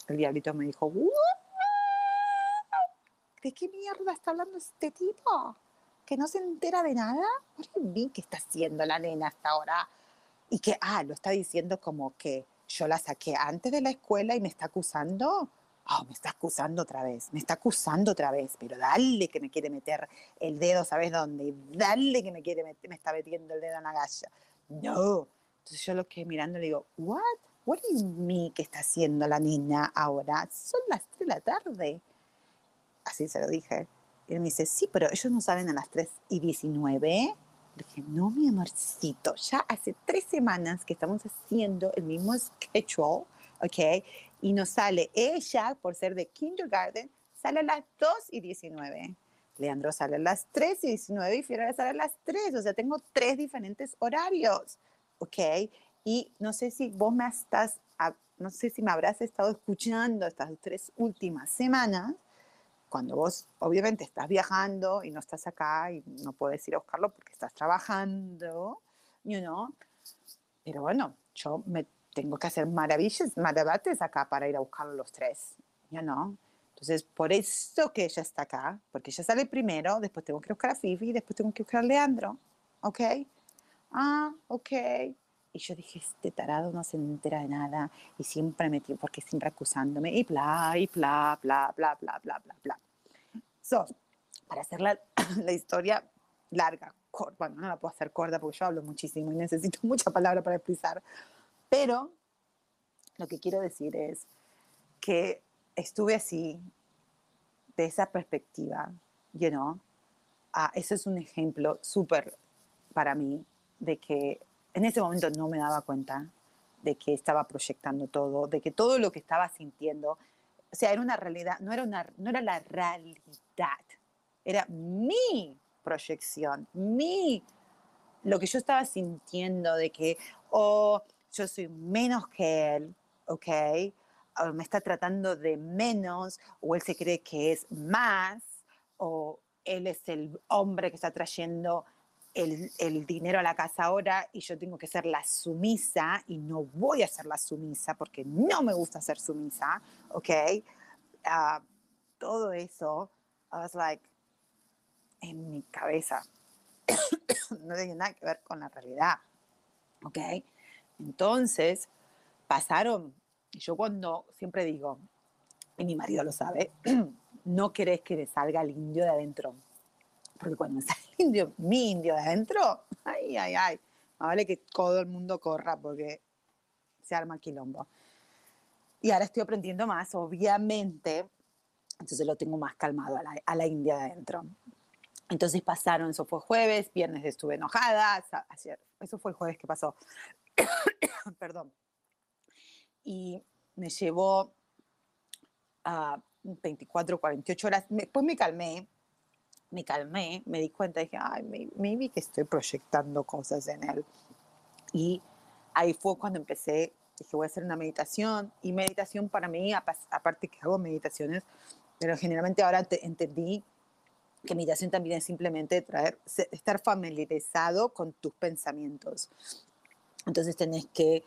Speaker 1: El diablito me dijo, ¿what? ¿De qué mierda está hablando este tipo? ¿Que no se entera de nada? vi qué está haciendo la nena hasta ahora. Y que, ah, lo está diciendo como que yo la saqué antes de la escuela y me está acusando. Oh, me está acusando otra vez, me está acusando otra vez, pero dale que me quiere meter el dedo, ¿sabes dónde? Dale que me quiere meter, me está metiendo el dedo en la galla. No. Entonces yo lo que mirando le digo, what? What do you que está haciendo la niña ahora? Son las 3 de la tarde así se lo dije. Y él me dice, sí, pero ellos no salen a las 3 y 19. Dije, no, mi amorcito, ya hace tres semanas que estamos haciendo el mismo schedule, ¿ok? Y nos sale ella, por ser de kindergarten, sale a las 2 y 19. Leandro sale a las 3 y 19 y Fiora sale a las 3. O sea, tengo tres diferentes horarios, ¿ok? Y no sé si vos me estás, no sé si me habrás estado escuchando estas tres últimas semanas, cuando vos obviamente estás viajando y no estás acá y no puedes ir a buscarlo porque estás trabajando, you know. Pero bueno, yo me tengo que hacer maravillas, maravillas acá para ir a buscarlo los tres, you know. Entonces, por eso que ella está acá, porque ella sale primero, después tengo que buscar a Fifi, después tengo que buscar a Leandro, ¿ok? Ah, ok. Y yo dije, este tarado no se entera de nada y siempre me tiene, porque siempre acusándome y bla, y bla, bla, bla, bla, bla, bla, bla. So, para hacer la, la historia larga, corta, bueno, no la puedo hacer corta porque yo hablo muchísimo y necesito mucha palabra para expresar, pero lo que quiero decir es que estuve así, de esa perspectiva, you know, ah, ese es un ejemplo súper para mí de que en ese momento no me daba cuenta de que estaba proyectando todo, de que todo lo que estaba sintiendo, o sea, era una realidad, no era, una, no era la realidad, era mi proyección, mi, lo que yo estaba sintiendo de que, oh, yo soy menos que él, ¿ok? O me está tratando de menos, o él se cree que es más, o él es el hombre que está trayendo el, dinero a la casa ahora y yo tengo que ser la sumisa y no voy a ser la sumisa porque no me gusta ser sumisa, ¿ok? Ah, todo eso, I was like, en mi cabeza, no tiene nada que ver con la realidad, ¿ok? Entonces, pasaron, yo cuando siempre digo, y mi marido lo sabe, no querés que le salga el indio de adentro porque cuando me sale el indio, mi indio de adentro, ay, ay, ay, más vale que todo el mundo corra porque se arma quilombo. Y ahora estoy aprendiendo más, obviamente, entonces lo tengo más calmado a la, a la india de adentro. Entonces pasaron, eso fue jueves, viernes estuve enojada, ayer, eso fue el jueves que pasó, perdón. Y me llevó a 24, 48 horas, después me calmé, me calmé, me di cuenta, dije, ay, maybe que estoy proyectando cosas en él. Y ahí fue cuando empecé, dije, voy a hacer una meditación. Y meditación para mí, aparte que hago meditaciones, pero generalmente ahora te, entendí que meditación también es simplemente traer, estar familiarizado con tus pensamientos. Entonces tenés que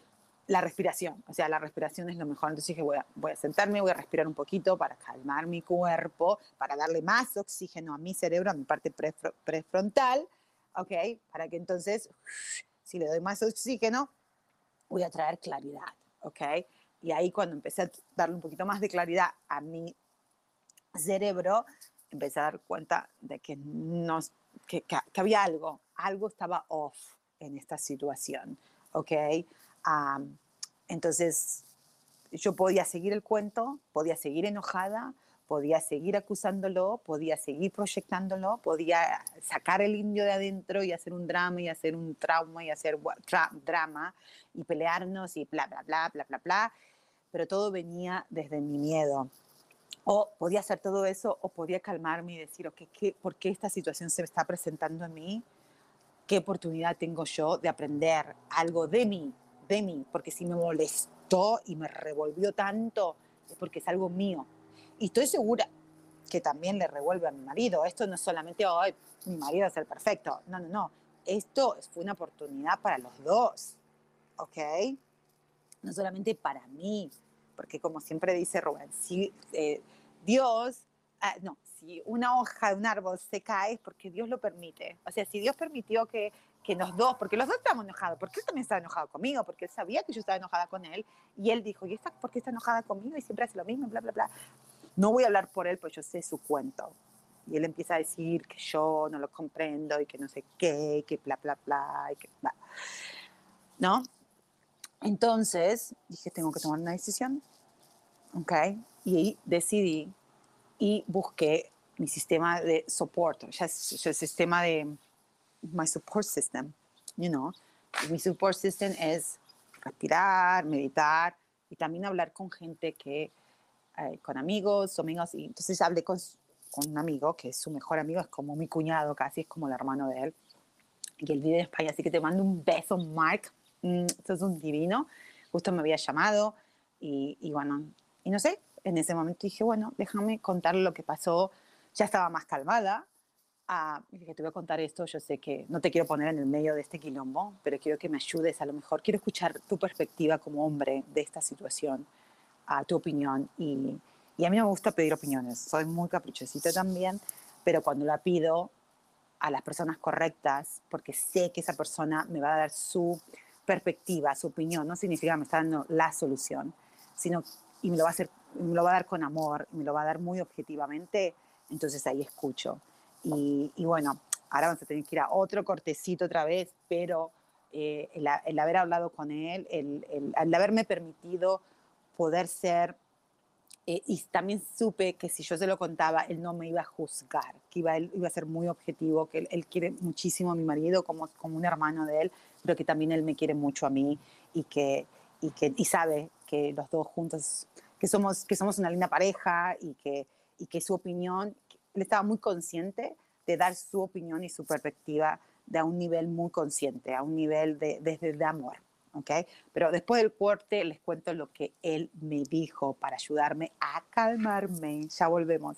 Speaker 1: la respiración, o sea, la respiración es lo mejor. Entonces dije, voy a, sentarme, voy a respirar un poquito para calmar mi cuerpo, para darle más oxígeno a mi cerebro, a mi parte prefrontal, ¿ok? Para que entonces, si le doy más oxígeno, voy a traer claridad, ¿ok? Y ahí cuando empecé a darle un poquito más de claridad a mi cerebro, empecé a dar cuenta de que, no, que, que había algo, algo estaba off en esta situación, ¿ok? Entonces, yo podía seguir el cuento, podía seguir enojada, podía seguir acusándolo, podía seguir proyectándolo, podía sacar el indio de adentro y hacer un drama y hacer un trauma y hacer drama y pelearnos y bla, bla, bla, bla, bla, bla, pero todo venía desde mi miedo. O podía hacer todo eso o podía calmarme y decir, okay, ¿qué, ¿por qué esta situación se me está presentando a mí? ¿Qué oportunidad tengo yo de aprender algo de mí, de mí, porque si me molestó y me revolvió tanto, es porque es algo mío. Y estoy segura que también le revuelve a mi marido. Esto no es solamente, hoy mi marido es el perfecto. No, no, no. Esto fue una oportunidad para los dos, ¿ok? No solamente para mí, porque como siempre dice Rubén, si eh, Dios, ah, no, si una hoja de un árbol se cae es porque Dios lo permite. O sea, si Dios permitió que que los dos, porque los dos estábamos enojados, porque él también estaba enojado conmigo, porque él sabía que yo estaba enojada con él, y él dijo, ¿y esta por qué está enojada conmigo? Y siempre hace lo mismo, bla, bla, bla. No voy a hablar por él, pues yo sé su cuento. Y él empieza a decir que yo no lo comprendo y que no sé qué, y que bla, bla, bla, y que bla. ¿No? Entonces dije, tengo que tomar una decisión. ¿Ok? Y decidí y busqué mi sistema de soporte, ya el sistema de my support system, you know. Mi support system es respirar, meditar y también hablar con gente que, eh, con amigos, amigos. Y entonces hablé con, con un amigo que es su mejor amigo, es como mi cuñado casi, es como el hermano de él. Y él vive en España, así que te mando un beso, Mark. Mm, es un divino. Justo me había llamado y, y bueno, y no sé, en ese momento dije, bueno, déjame contar lo que pasó. Ya estaba más calmada. Ah, dije, te voy a contar esto. Yo sé que no te quiero poner en el medio de este quilombo, pero quiero que me ayudes. A lo mejor quiero escuchar tu perspectiva como hombre de esta situación, a tu opinión. Y, y a mí me gusta pedir opiniones. Soy muy caprichosita también, pero cuando la pido a las personas correctas, porque sé que esa persona me va a dar su perspectiva, su opinión, no significa que me está dando la solución, sino y me lo va a hacer, me lo va a dar con amor, me lo va a dar muy objetivamente, entonces ahí escucho. Y, y bueno, ahora vamos a tener que ir a otro cortecito otra vez, pero eh, el, el, haber hablado con él, el, el, el haberme permitido poder ser eh, y también supe que si yo se lo contaba, él no me iba a juzgar, que iba, él iba a ser muy objetivo, que él, él, quiere muchísimo a mi marido como, como un hermano de él, pero que también él me quiere mucho a mí y que, y que y sabe que los dos juntos, que somos, que somos una linda pareja y que, y que su opinión, él estaba muy consciente de dar su opinión y su perspectiva de a un nivel muy consciente, a un nivel de, desde de, de amor. ¿okay? Pero después del corte les cuento lo que él me dijo para ayudarme a calmarme. Ya volvemos.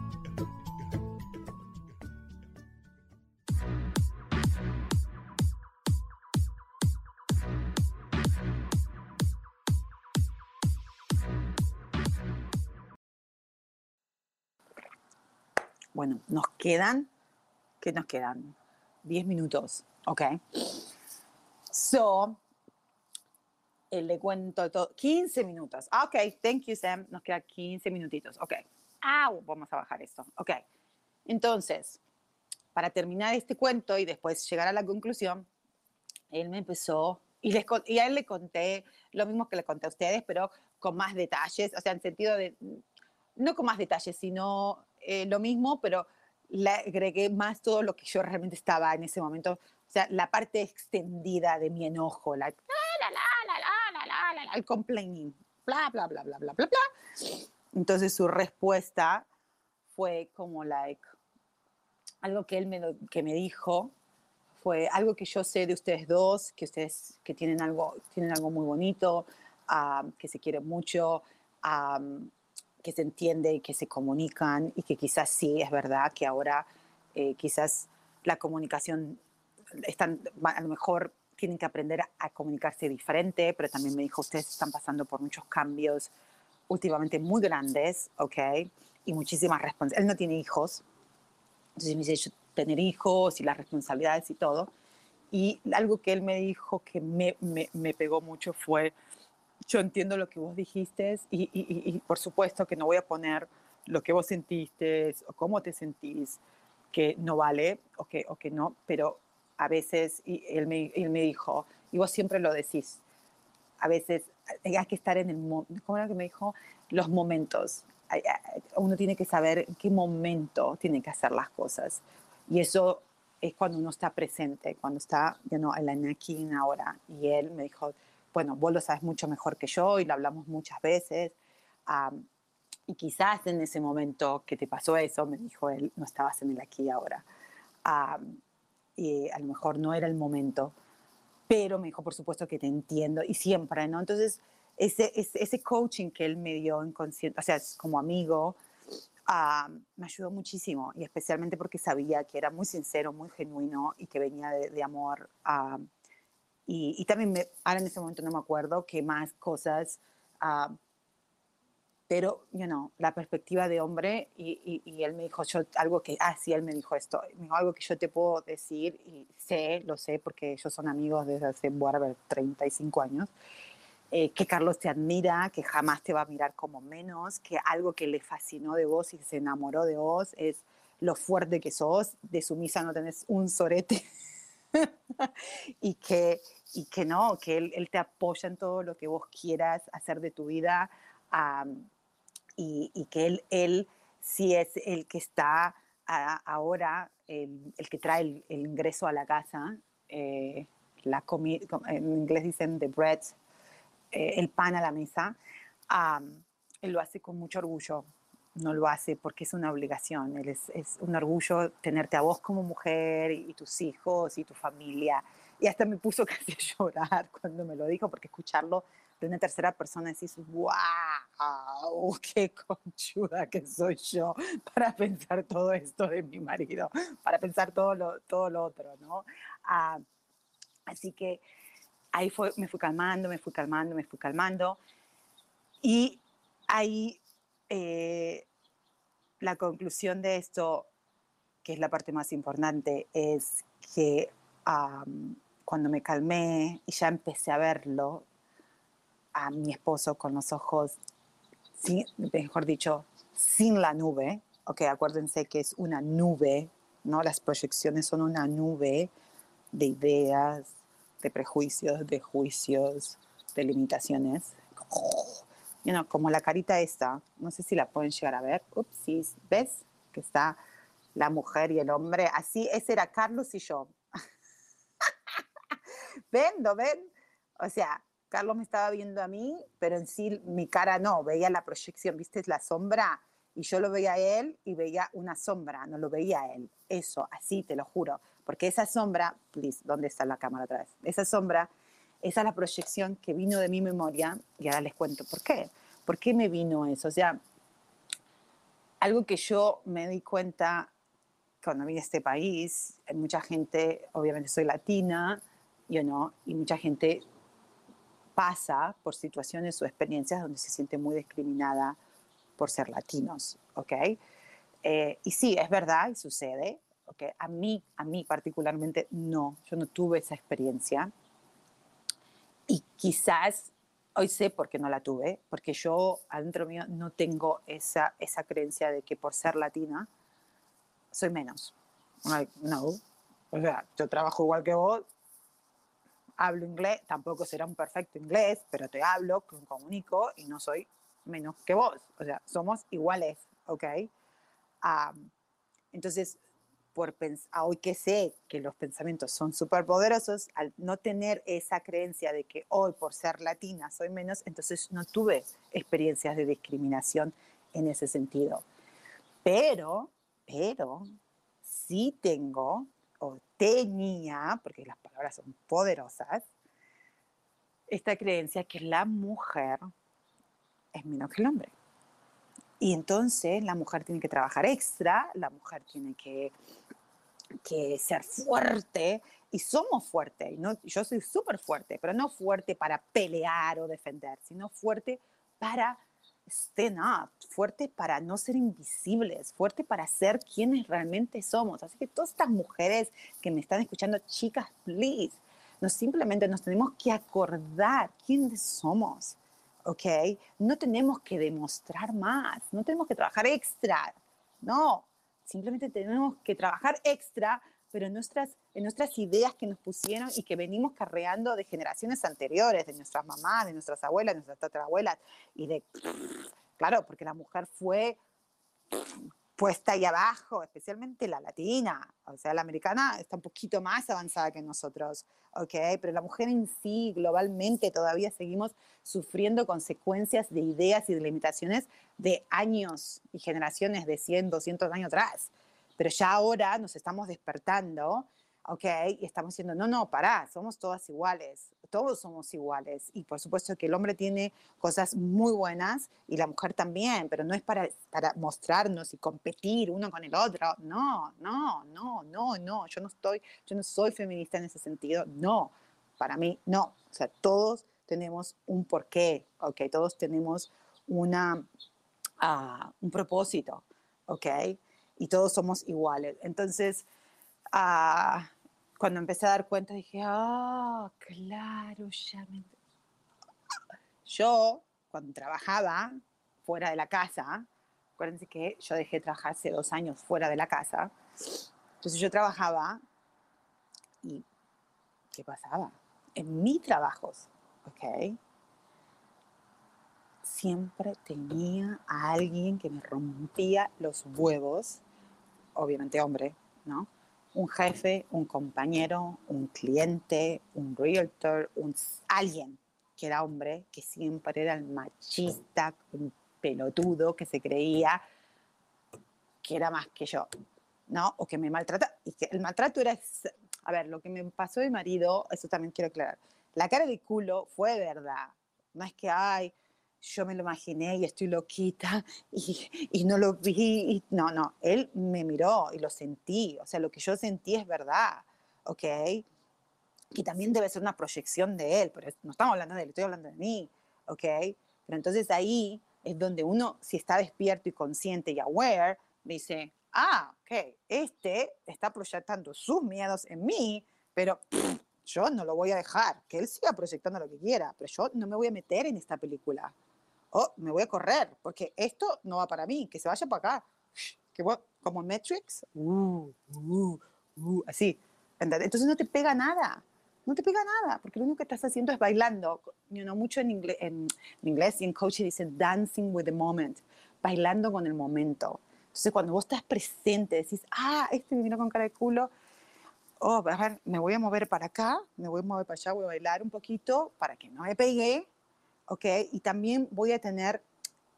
Speaker 1: Bueno, nos quedan, ¿qué nos quedan? 10 minutos, ok. So, eh, le cuento todo. 15 minutos. Ah, ok, thank you, Sam. Nos quedan 15 minutitos. Ok. Vamos a bajar esto. Ok. Entonces, para terminar este cuento y después llegar a la conclusión, él me empezó, y, y a él le conté lo mismo que le conté a ustedes, pero con más detalles, o sea, en sentido de, no con más detalles, sino eh, lo mismo, pero le agregué más todo lo que yo realmente estaba en ese momento, o sea, la parte extendida de mi enojo, la, la, la, la la la la la la el complaining, bla, bla, bla, bla, bla, bla, bla. Entonces su respuesta fue como, like, algo que él me, que me dijo, fue algo que yo sé de ustedes dos, que ustedes que tienen algo, tienen algo muy bonito, um, que se quieren mucho, um, que se entiende y que se comunican y que quizás sí, es verdad que ahora eh, quizás la comunicación, están, a lo mejor tienen que aprender a, comunicarse diferente, pero también me dijo, ustedes están pasando por muchos cambios últimamente muy grandes, ¿ok? Y muchísimas responsabilidades. Él no tiene hijos, entonces me dice, tener hijos y las responsabilidades y todo. Y algo que él me dijo que me, me, me pegó mucho fue, yo entiendo lo que vos dijiste y, y, y, por supuesto que no voy a poner lo que vos sentiste o cómo te sentís, que no vale o que, o que no, pero a veces, y él me, él me dijo, y vos siempre lo decís, a veces hay que estar en el, ¿cómo era que me dijo? Los momentos. Uno tiene que saber en qué momento tiene que hacer las cosas. Y eso es cuando uno está presente, cuando está, you know, el aquí ahora. Y él me dijo, bueno, vos lo sabes mucho mejor que yo y lo hablamos muchas veces. Um, y quizás en ese momento que te pasó eso, me dijo él, no estabas en el aquí ahora. Um, y a lo mejor no era el momento, pero me dijo, por supuesto que te entiendo y siempre, ¿no? Entonces, ese, ese, ese coaching que él me dio inconsciente, o sea, como amigo, me ayudó muchísimo y especialmente porque sabía que era muy sincero, muy genuino y que venía de, de amor. Uh, y, y, también, me, ahora en ese momento no me acuerdo qué más cosas, uh, pero, you know, la perspectiva de hombre y, y, y, él me dijo, yo, algo que, ah, sí, él me dijo esto, me dijo, algo que yo te puedo decir y sé, lo sé porque ellos son amigos desde hace, bueno, a ver, 35 años. Eh, que Carlos te admira, que jamás te va a mirar como menos, que algo que le fascinó de vos y se enamoró de vos es lo fuerte que sos, de sumisa no tenés un sorete y, que, y que no, que él, él, te apoya en todo lo que vos quieras hacer de tu vida um, y, y, que él, él sí es el que está a, ahora, el, el, que trae el, el, ingreso a la casa, eh, la en inglés dicen the bread, eh, el pan a la mesa, um, él lo hace con mucho orgullo, no lo hace porque es una obligación, es, un orgullo tenerte a vos como mujer y, tus hijos y tu familia. Y hasta me puso casi a llorar cuando me lo dijo, porque escucharlo de una tercera persona decís, wow, qué conchuda que soy yo para pensar todo esto de mi marido, para pensar todo lo, todo lo otro, ¿no? Uh, así que ahí fue, me fui calmando, me fui calmando, me fui calmando. Y ahí eh, la conclusión de esto, que es la parte más importante, es que um, cuando me calmé y ya empecé a verlo, a mi esposo con los ojos, sin, mejor dicho, sin la nube, ok, acuérdense que es una nube, ¿no? Las proyecciones son una nube de ideas, de prejuicios, de juicios, de limitaciones. You know, como la carita esta, no sé si la pueden llegar a ver. Upsis, ¿ves? Que está la mujer y el hombre. Así, ese era Carlos y yo. ¿Ven? ¿Lo ven? O sea, Carlos me estaba viendo a mí, pero en sí mi cara no, veía la proyección, ¿viste? La sombra. Y yo lo veía a él y veía una sombra, no lo veía él. Eso, así, te lo juro. Porque esa sombra, please, ¿dónde está la cámara otra vez? Esa sombra, esa es la proyección que vino de mi memoria y ahora les cuento por qué. ¿Por qué me vino eso? O sea, algo que yo me di cuenta cuando vine a este país, mucha gente, obviamente soy latina, yo no, y mucha gente pasa por situaciones o experiencias donde se siente muy discriminada por ser latinos, ¿ok? Eh, y sí, es verdad y sucede, ¿ok? A mí, a mí particularmente no, yo no tuve esa experiencia quizás hoy sé por qué no la tuve, porque yo adentro mío no tengo esa, esa creencia de que por ser latina soy menos. Like, no, o sea, yo trabajo igual que vos, hablo inglés, tampoco será un perfecto inglés, pero te hablo, comunico y no soy menos que vos. O sea, somos iguales, ¿ok? Um, Entonces, por hoy que sé que los pensamientos son súper poderosos, al no tener esa creencia de que hoy por ser latina soy menos, entonces no tuve experiencias de discriminación en ese sentido. Pero, pero, sí tengo o tenía, porque las palabras son poderosas, esta creencia que la mujer es menos que el hombre. Y entonces la mujer tiene que trabajar extra, la mujer tiene que, que ser fuerte, y somos fuertes. ¿no? Yo soy súper fuerte, pero no fuerte para pelear o defender, sino fuerte para stand up, fuerte para no ser invisibles, fuerte para ser quienes realmente somos. Así que todas estas mujeres que me están escuchando, chicas, please, no simplemente nos tenemos que acordar quiénes somos ¿ok? No tenemos que demostrar más, no tenemos que trabajar extra, no, simplemente tenemos que trabajar extra, pero en nuestras, en nuestras ideas que nos pusieron y que venimos carreando de generaciones anteriores, de nuestras mamás, de nuestras abuelas, de nuestras tatarabuelas, y de, claro, porque la mujer fue puesta ahí abajo, especialmente la latina, o sea, la americana está un poquito más avanzada que nosotros, ¿ok? Pero la mujer en sí, globalmente, todavía seguimos sufriendo consecuencias de ideas y de limitaciones de años y generaciones de 100, 200 años atrás. Pero ya ahora nos estamos despertando ¿ok? Y estamos diciendo, no, no, pará, somos todas iguales, todos somos iguales. Y por supuesto que el hombre tiene cosas muy buenas y la mujer también, pero no es para, para mostrarnos y competir uno con el otro. No, no, no, no, no, yo no estoy, yo no soy feminista en ese sentido, no, para mí no. O sea, todos tenemos un porqué, ¿ok? Todos tenemos una, uh, un propósito, ¿ok? Y todos somos iguales. Entonces, cuando empecé a dar cuenta dije, ah, claro, ya me... Yo, cuando trabajaba fuera de la casa, acuérdense que yo dejé de trabajar hace dos años fuera de la casa, entonces yo trabajaba y ¿qué pasaba? En mis trabajos, ¿ok? Siempre tenía a alguien que me rompía los huevos, obviamente hombre, ¿no? Un jefe, un compañero, un cliente, un realtor, un, alguien que era hombre, que siempre era el machista, un pelotudo que se creía que era más que yo, ¿no? O que me maltrata. Y que el maltrato era, a ver, lo que me pasó de marido, eso también quiero aclarar. La cara de culo fue verdad. No es que, ay, yo me lo imaginé y estoy loquita y, y, no lo vi. Y, no, no, él me miró y lo sentí. O sea, lo que yo sentí es verdad, ¿ok? Y también debe ser una proyección de él, pero no estamos hablando de él, estoy hablando de mí, ¿ok? Pero entonces ahí es donde uno, si está despierto y consciente y aware, dice, ah, ok, este está proyectando sus miedos en mí, pero yo no lo voy a dejar, que él siga proyectando lo que quiera, pero yo no me voy a meter en esta película oh, me voy a correr, porque esto no va para mí, que se vaya para acá. Que como Matrix, uh, uh, uh, así. Entonces no te pega nada, no te pega nada, porque lo único que estás haciendo es bailando. You know, mucho en, inglés, en, inglés y en coaching dicen dancing with the moment, bailando con el momento. Entonces cuando vos estás presente, decís, ah, este me vino con cara de culo, oh, a ver, me voy a mover para acá, me voy a mover para allá, voy a bailar un poquito para que no me pegue, ¿ok? Y también voy a tener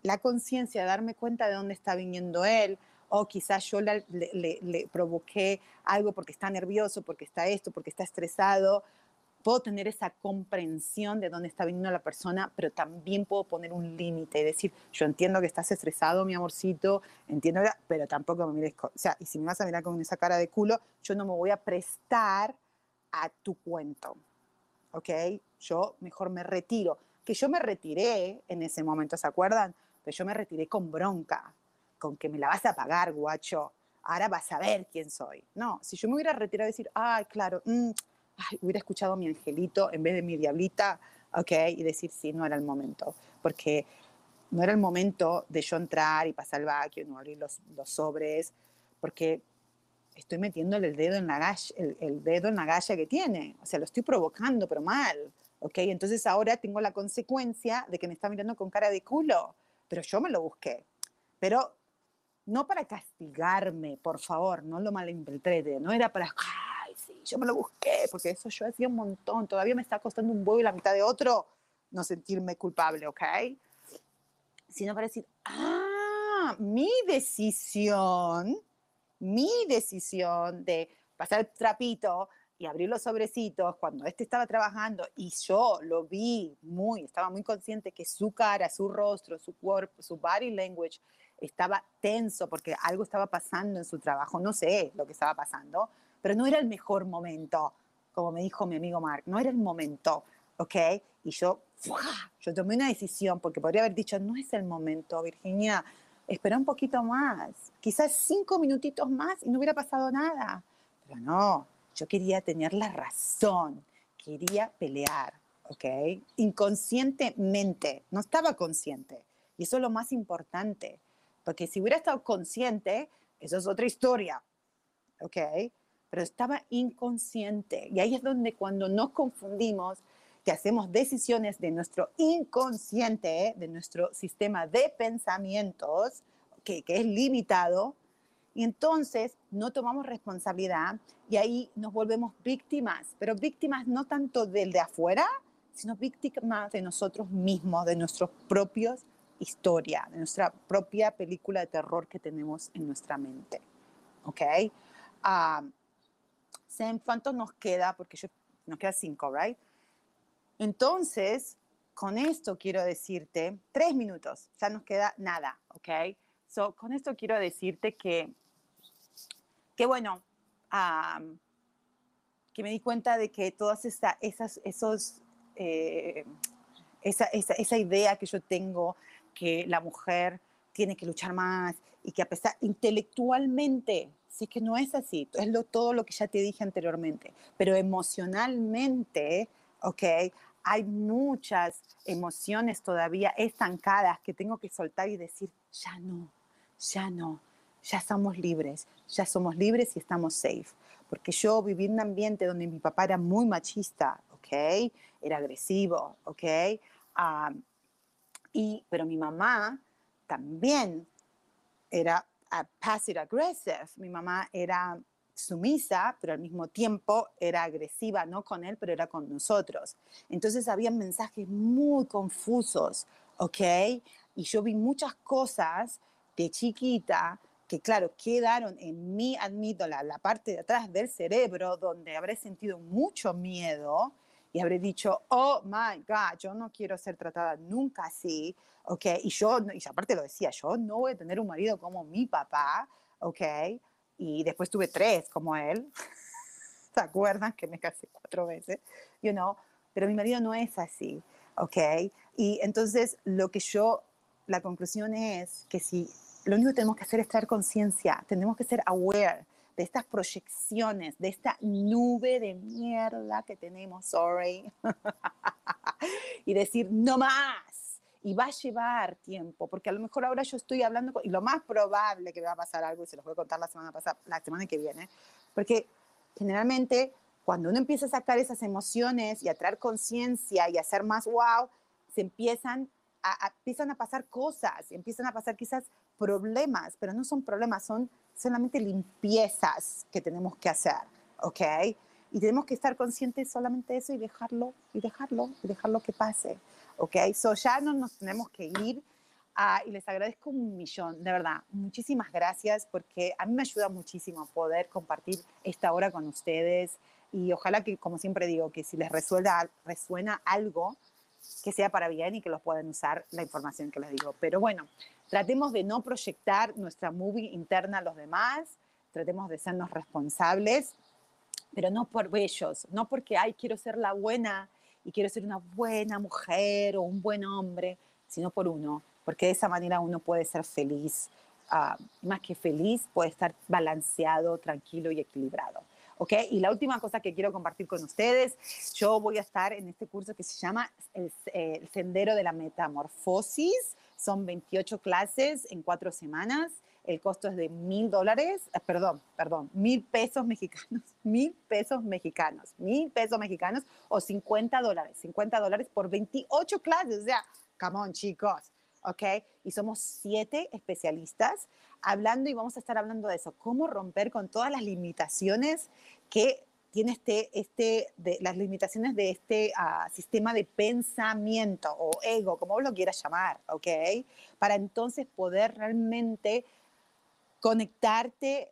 Speaker 1: la conciencia de darme cuenta de dónde está viniendo él, o quizás yo le, le, provoqué algo porque está nervioso, porque está esto, porque está estresado. Puedo tener esa comprensión de dónde está viniendo la persona, pero también puedo poner un límite y decir, yo entiendo que estás estresado, mi amorcito, entiendo, pero tampoco me mires, o sea, y si me vas a mirar con esa cara de culo, yo no me voy a prestar a tu cuento, ¿ok? Yo mejor me retiro que yo me retiré en ese momento, ¿se acuerdan? Pero yo me retiré con bronca, con que me la vas a pagar, guacho, ahora vas a ver quién soy. No, si yo me hubiera retirado y decir, ay, claro, mm, hubiera escuchado a mi angelito en vez de mi diablita, ok, y decir, sí, no era el momento, porque no era el momento de yo entrar y pasar el vacuum, no abrir los, los sobres, porque estoy metiéndole el dedo en la galla, el, el, dedo en la galla que tiene, o sea, lo estoy provocando, pero mal. ¿Ok? Entonces ahora tengo la consecuencia de que me está mirando con cara de culo, pero yo me lo busqué. Pero no para castigarme, por favor, no lo malinterprete, no era para, ay, sí, yo me lo busqué, porque eso yo hacía un montón, todavía me está costando un huevo y la mitad de otro no sentirme culpable, ¿ok? Sino para decir, ah, mi decisión, mi decisión de pasar el trapito y abrir los sobrecitos cuando este estaba trabajando y yo lo vi muy, estaba muy consciente que su cara, su rostro, su cuerpo, su body language estaba tenso porque algo estaba pasando en su trabajo, no sé lo que estaba pasando, pero no era el mejor momento, como me dijo mi amigo Mark, no era el momento, ¿ok? Y yo, yo tomé una decisión porque podría haber dicho, no es el momento, Virginia, espera un poquito más, quizás cinco minutitos más y no hubiera pasado nada, pero no, yo quería tener la razón, quería pelear, ¿ok? Inconscientemente, no estaba consciente. Y eso es lo más importante, porque si hubiera estado consciente, eso es otra historia, ¿ok? Pero estaba inconsciente. Y ahí es donde cuando nos confundimos, que hacemos decisiones de nuestro inconsciente, de nuestro sistema de pensamientos, que, que es limitado, y entonces no tomamos responsabilidad y ahí nos volvemos víctimas, pero víctimas no tanto del de afuera, sino víctimas de nosotros mismos, de nuestros propios historia, de nuestra propia película de terror que tenemos en nuestra mente. ¿Ok? Um, ¿Cuánto nos queda? Porque yo, nos queda cinco, ¿right? Entonces, con esto quiero decirte, tres minutos, ya nos queda nada, ¿ok? So, con esto quiero decirte que que bueno, que me di cuenta de que todas esas, esos, eh, esa, esa, esa, idea que yo tengo, que la mujer tiene que luchar más y que a pesar intelectualmente, sí que no es así, es lo, todo lo que ya te dije anteriormente, pero emocionalmente, ok, hay muchas emociones todavía estancadas que tengo que soltar y decir, ya no, ya no, ya somos libres, ya somos libres y estamos safe. Porque yo viví en un ambiente donde mi papá era muy machista, ¿ok? Era agresivo, ¿ok? y, pero mi mamá también era uh, passive aggressive. Mi mamá era sumisa, pero al mismo tiempo era agresiva, no con él, pero era con nosotros. Entonces había mensajes muy confusos, ¿ok? Y yo vi muchas cosas de chiquita que claro, quedaron en mí, admito, la, la, parte de atrás del cerebro, donde habré sentido mucho miedo y habré dicho, oh my God, yo no quiero ser tratada nunca así, ¿ok? Y yo, y aparte lo decía, yo no voy a tener un marido como mi papá, ¿ok? Y después tuve tres como él, ¿se acuerdan? Que me casé cuatro veces, you know, pero mi marido no es así, ¿ok? Y entonces lo que yo, la conclusión es que si lo único que tenemos que hacer es traer conciencia, tenemos que ser aware de estas proyecciones, de esta nube de mierda que tenemos, sorry, y decir, no más. Y va a llevar tiempo, porque a lo mejor ahora yo estoy hablando, y lo más probable que va a pasar algo, y se los voy a contar la semana pasada, la semana que viene, porque generalmente cuando uno empieza a sacar esas emociones y a traer conciencia y a hacer más wow, se empiezan empiezan a pasar cosas, empiezan a pasar quizás problemas, pero no son problemas, son solamente limpiezas que tenemos que hacer, ¿ok? Y tenemos que estar conscientes solamente de eso y dejarlo, y dejarlo, y dejarlo que pase, ¿ok? So ya no nos tenemos que ir. y les agradezco un millón, de verdad, muchísimas gracias porque a mí me ayuda muchísimo poder compartir esta hora con ustedes y ojalá que, como siempre digo, que si les resuelva, resuena algo, que sea para bien y que los puedan usar la información que les digo. Pero bueno, tratemos de no proyectar nuestra movie interna a los demás, tratemos de sernos responsables, pero no por ellos, no porque, ay, quiero ser la buena y quiero ser una buena mujer o un buen hombre, sino por uno, porque de esa manera uno puede ser feliz, uh, más que feliz, puede estar balanceado, tranquilo y equilibrado. ¿ok? Y la última cosa que quiero compartir con ustedes, yo voy a estar en este curso que se llama El, el Sendero de la Metamorfosis. Son 28 clases en cuatro semanas. El costo es de mil dólares, eh, perdón, perdón, mil pesos mexicanos, mil pesos mexicanos, mil pesos mexicanos o 50 dólares, 50 dólares por 28 clases. O sea, come on, chicos, ¿ok? Y somos siete especialistas hablando y vamos a estar hablando de eso, cómo romper con todas las limitaciones que tiene este, este de, las limitaciones de este ah, sistema de pensamiento o ego, como vos lo quieras llamar, ¿ok? Para entonces poder realmente conectarte,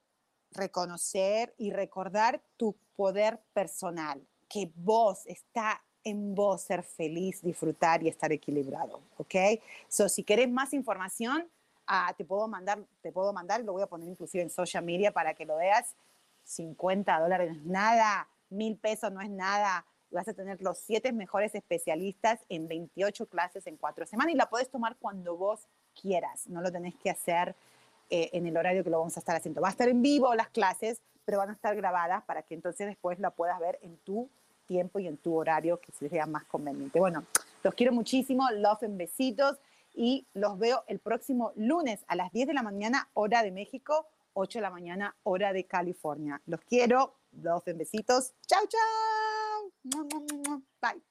Speaker 1: reconocer y recordar tu poder personal, que vos está en vos ser feliz, disfrutar y estar equilibrado, ¿ok? So, si querés más información, ah, te puedo mandar, te puedo mandar, lo voy a poner inclusive en social media para que lo veas. 50 dólares no es nada, mil pesos no es nada. Vas a tener los siete mejores especialistas en 28 clases en cuatro semanas y la puedes tomar cuando vos quieras. No lo tenés que hacer eh, en el horario que lo vamos a estar haciendo. Va a estar en vivo las clases, pero van a estar grabadas para que entonces después la puedas ver en tu tiempo y en tu horario que se sea más conveniente. Bueno, los quiero muchísimo, love en besitos y los veo el próximo lunes a las 10 de la mañana, hora de México, 8 de la mañana, hora de California. Los quiero, en besitos. Chao, chao. Bye.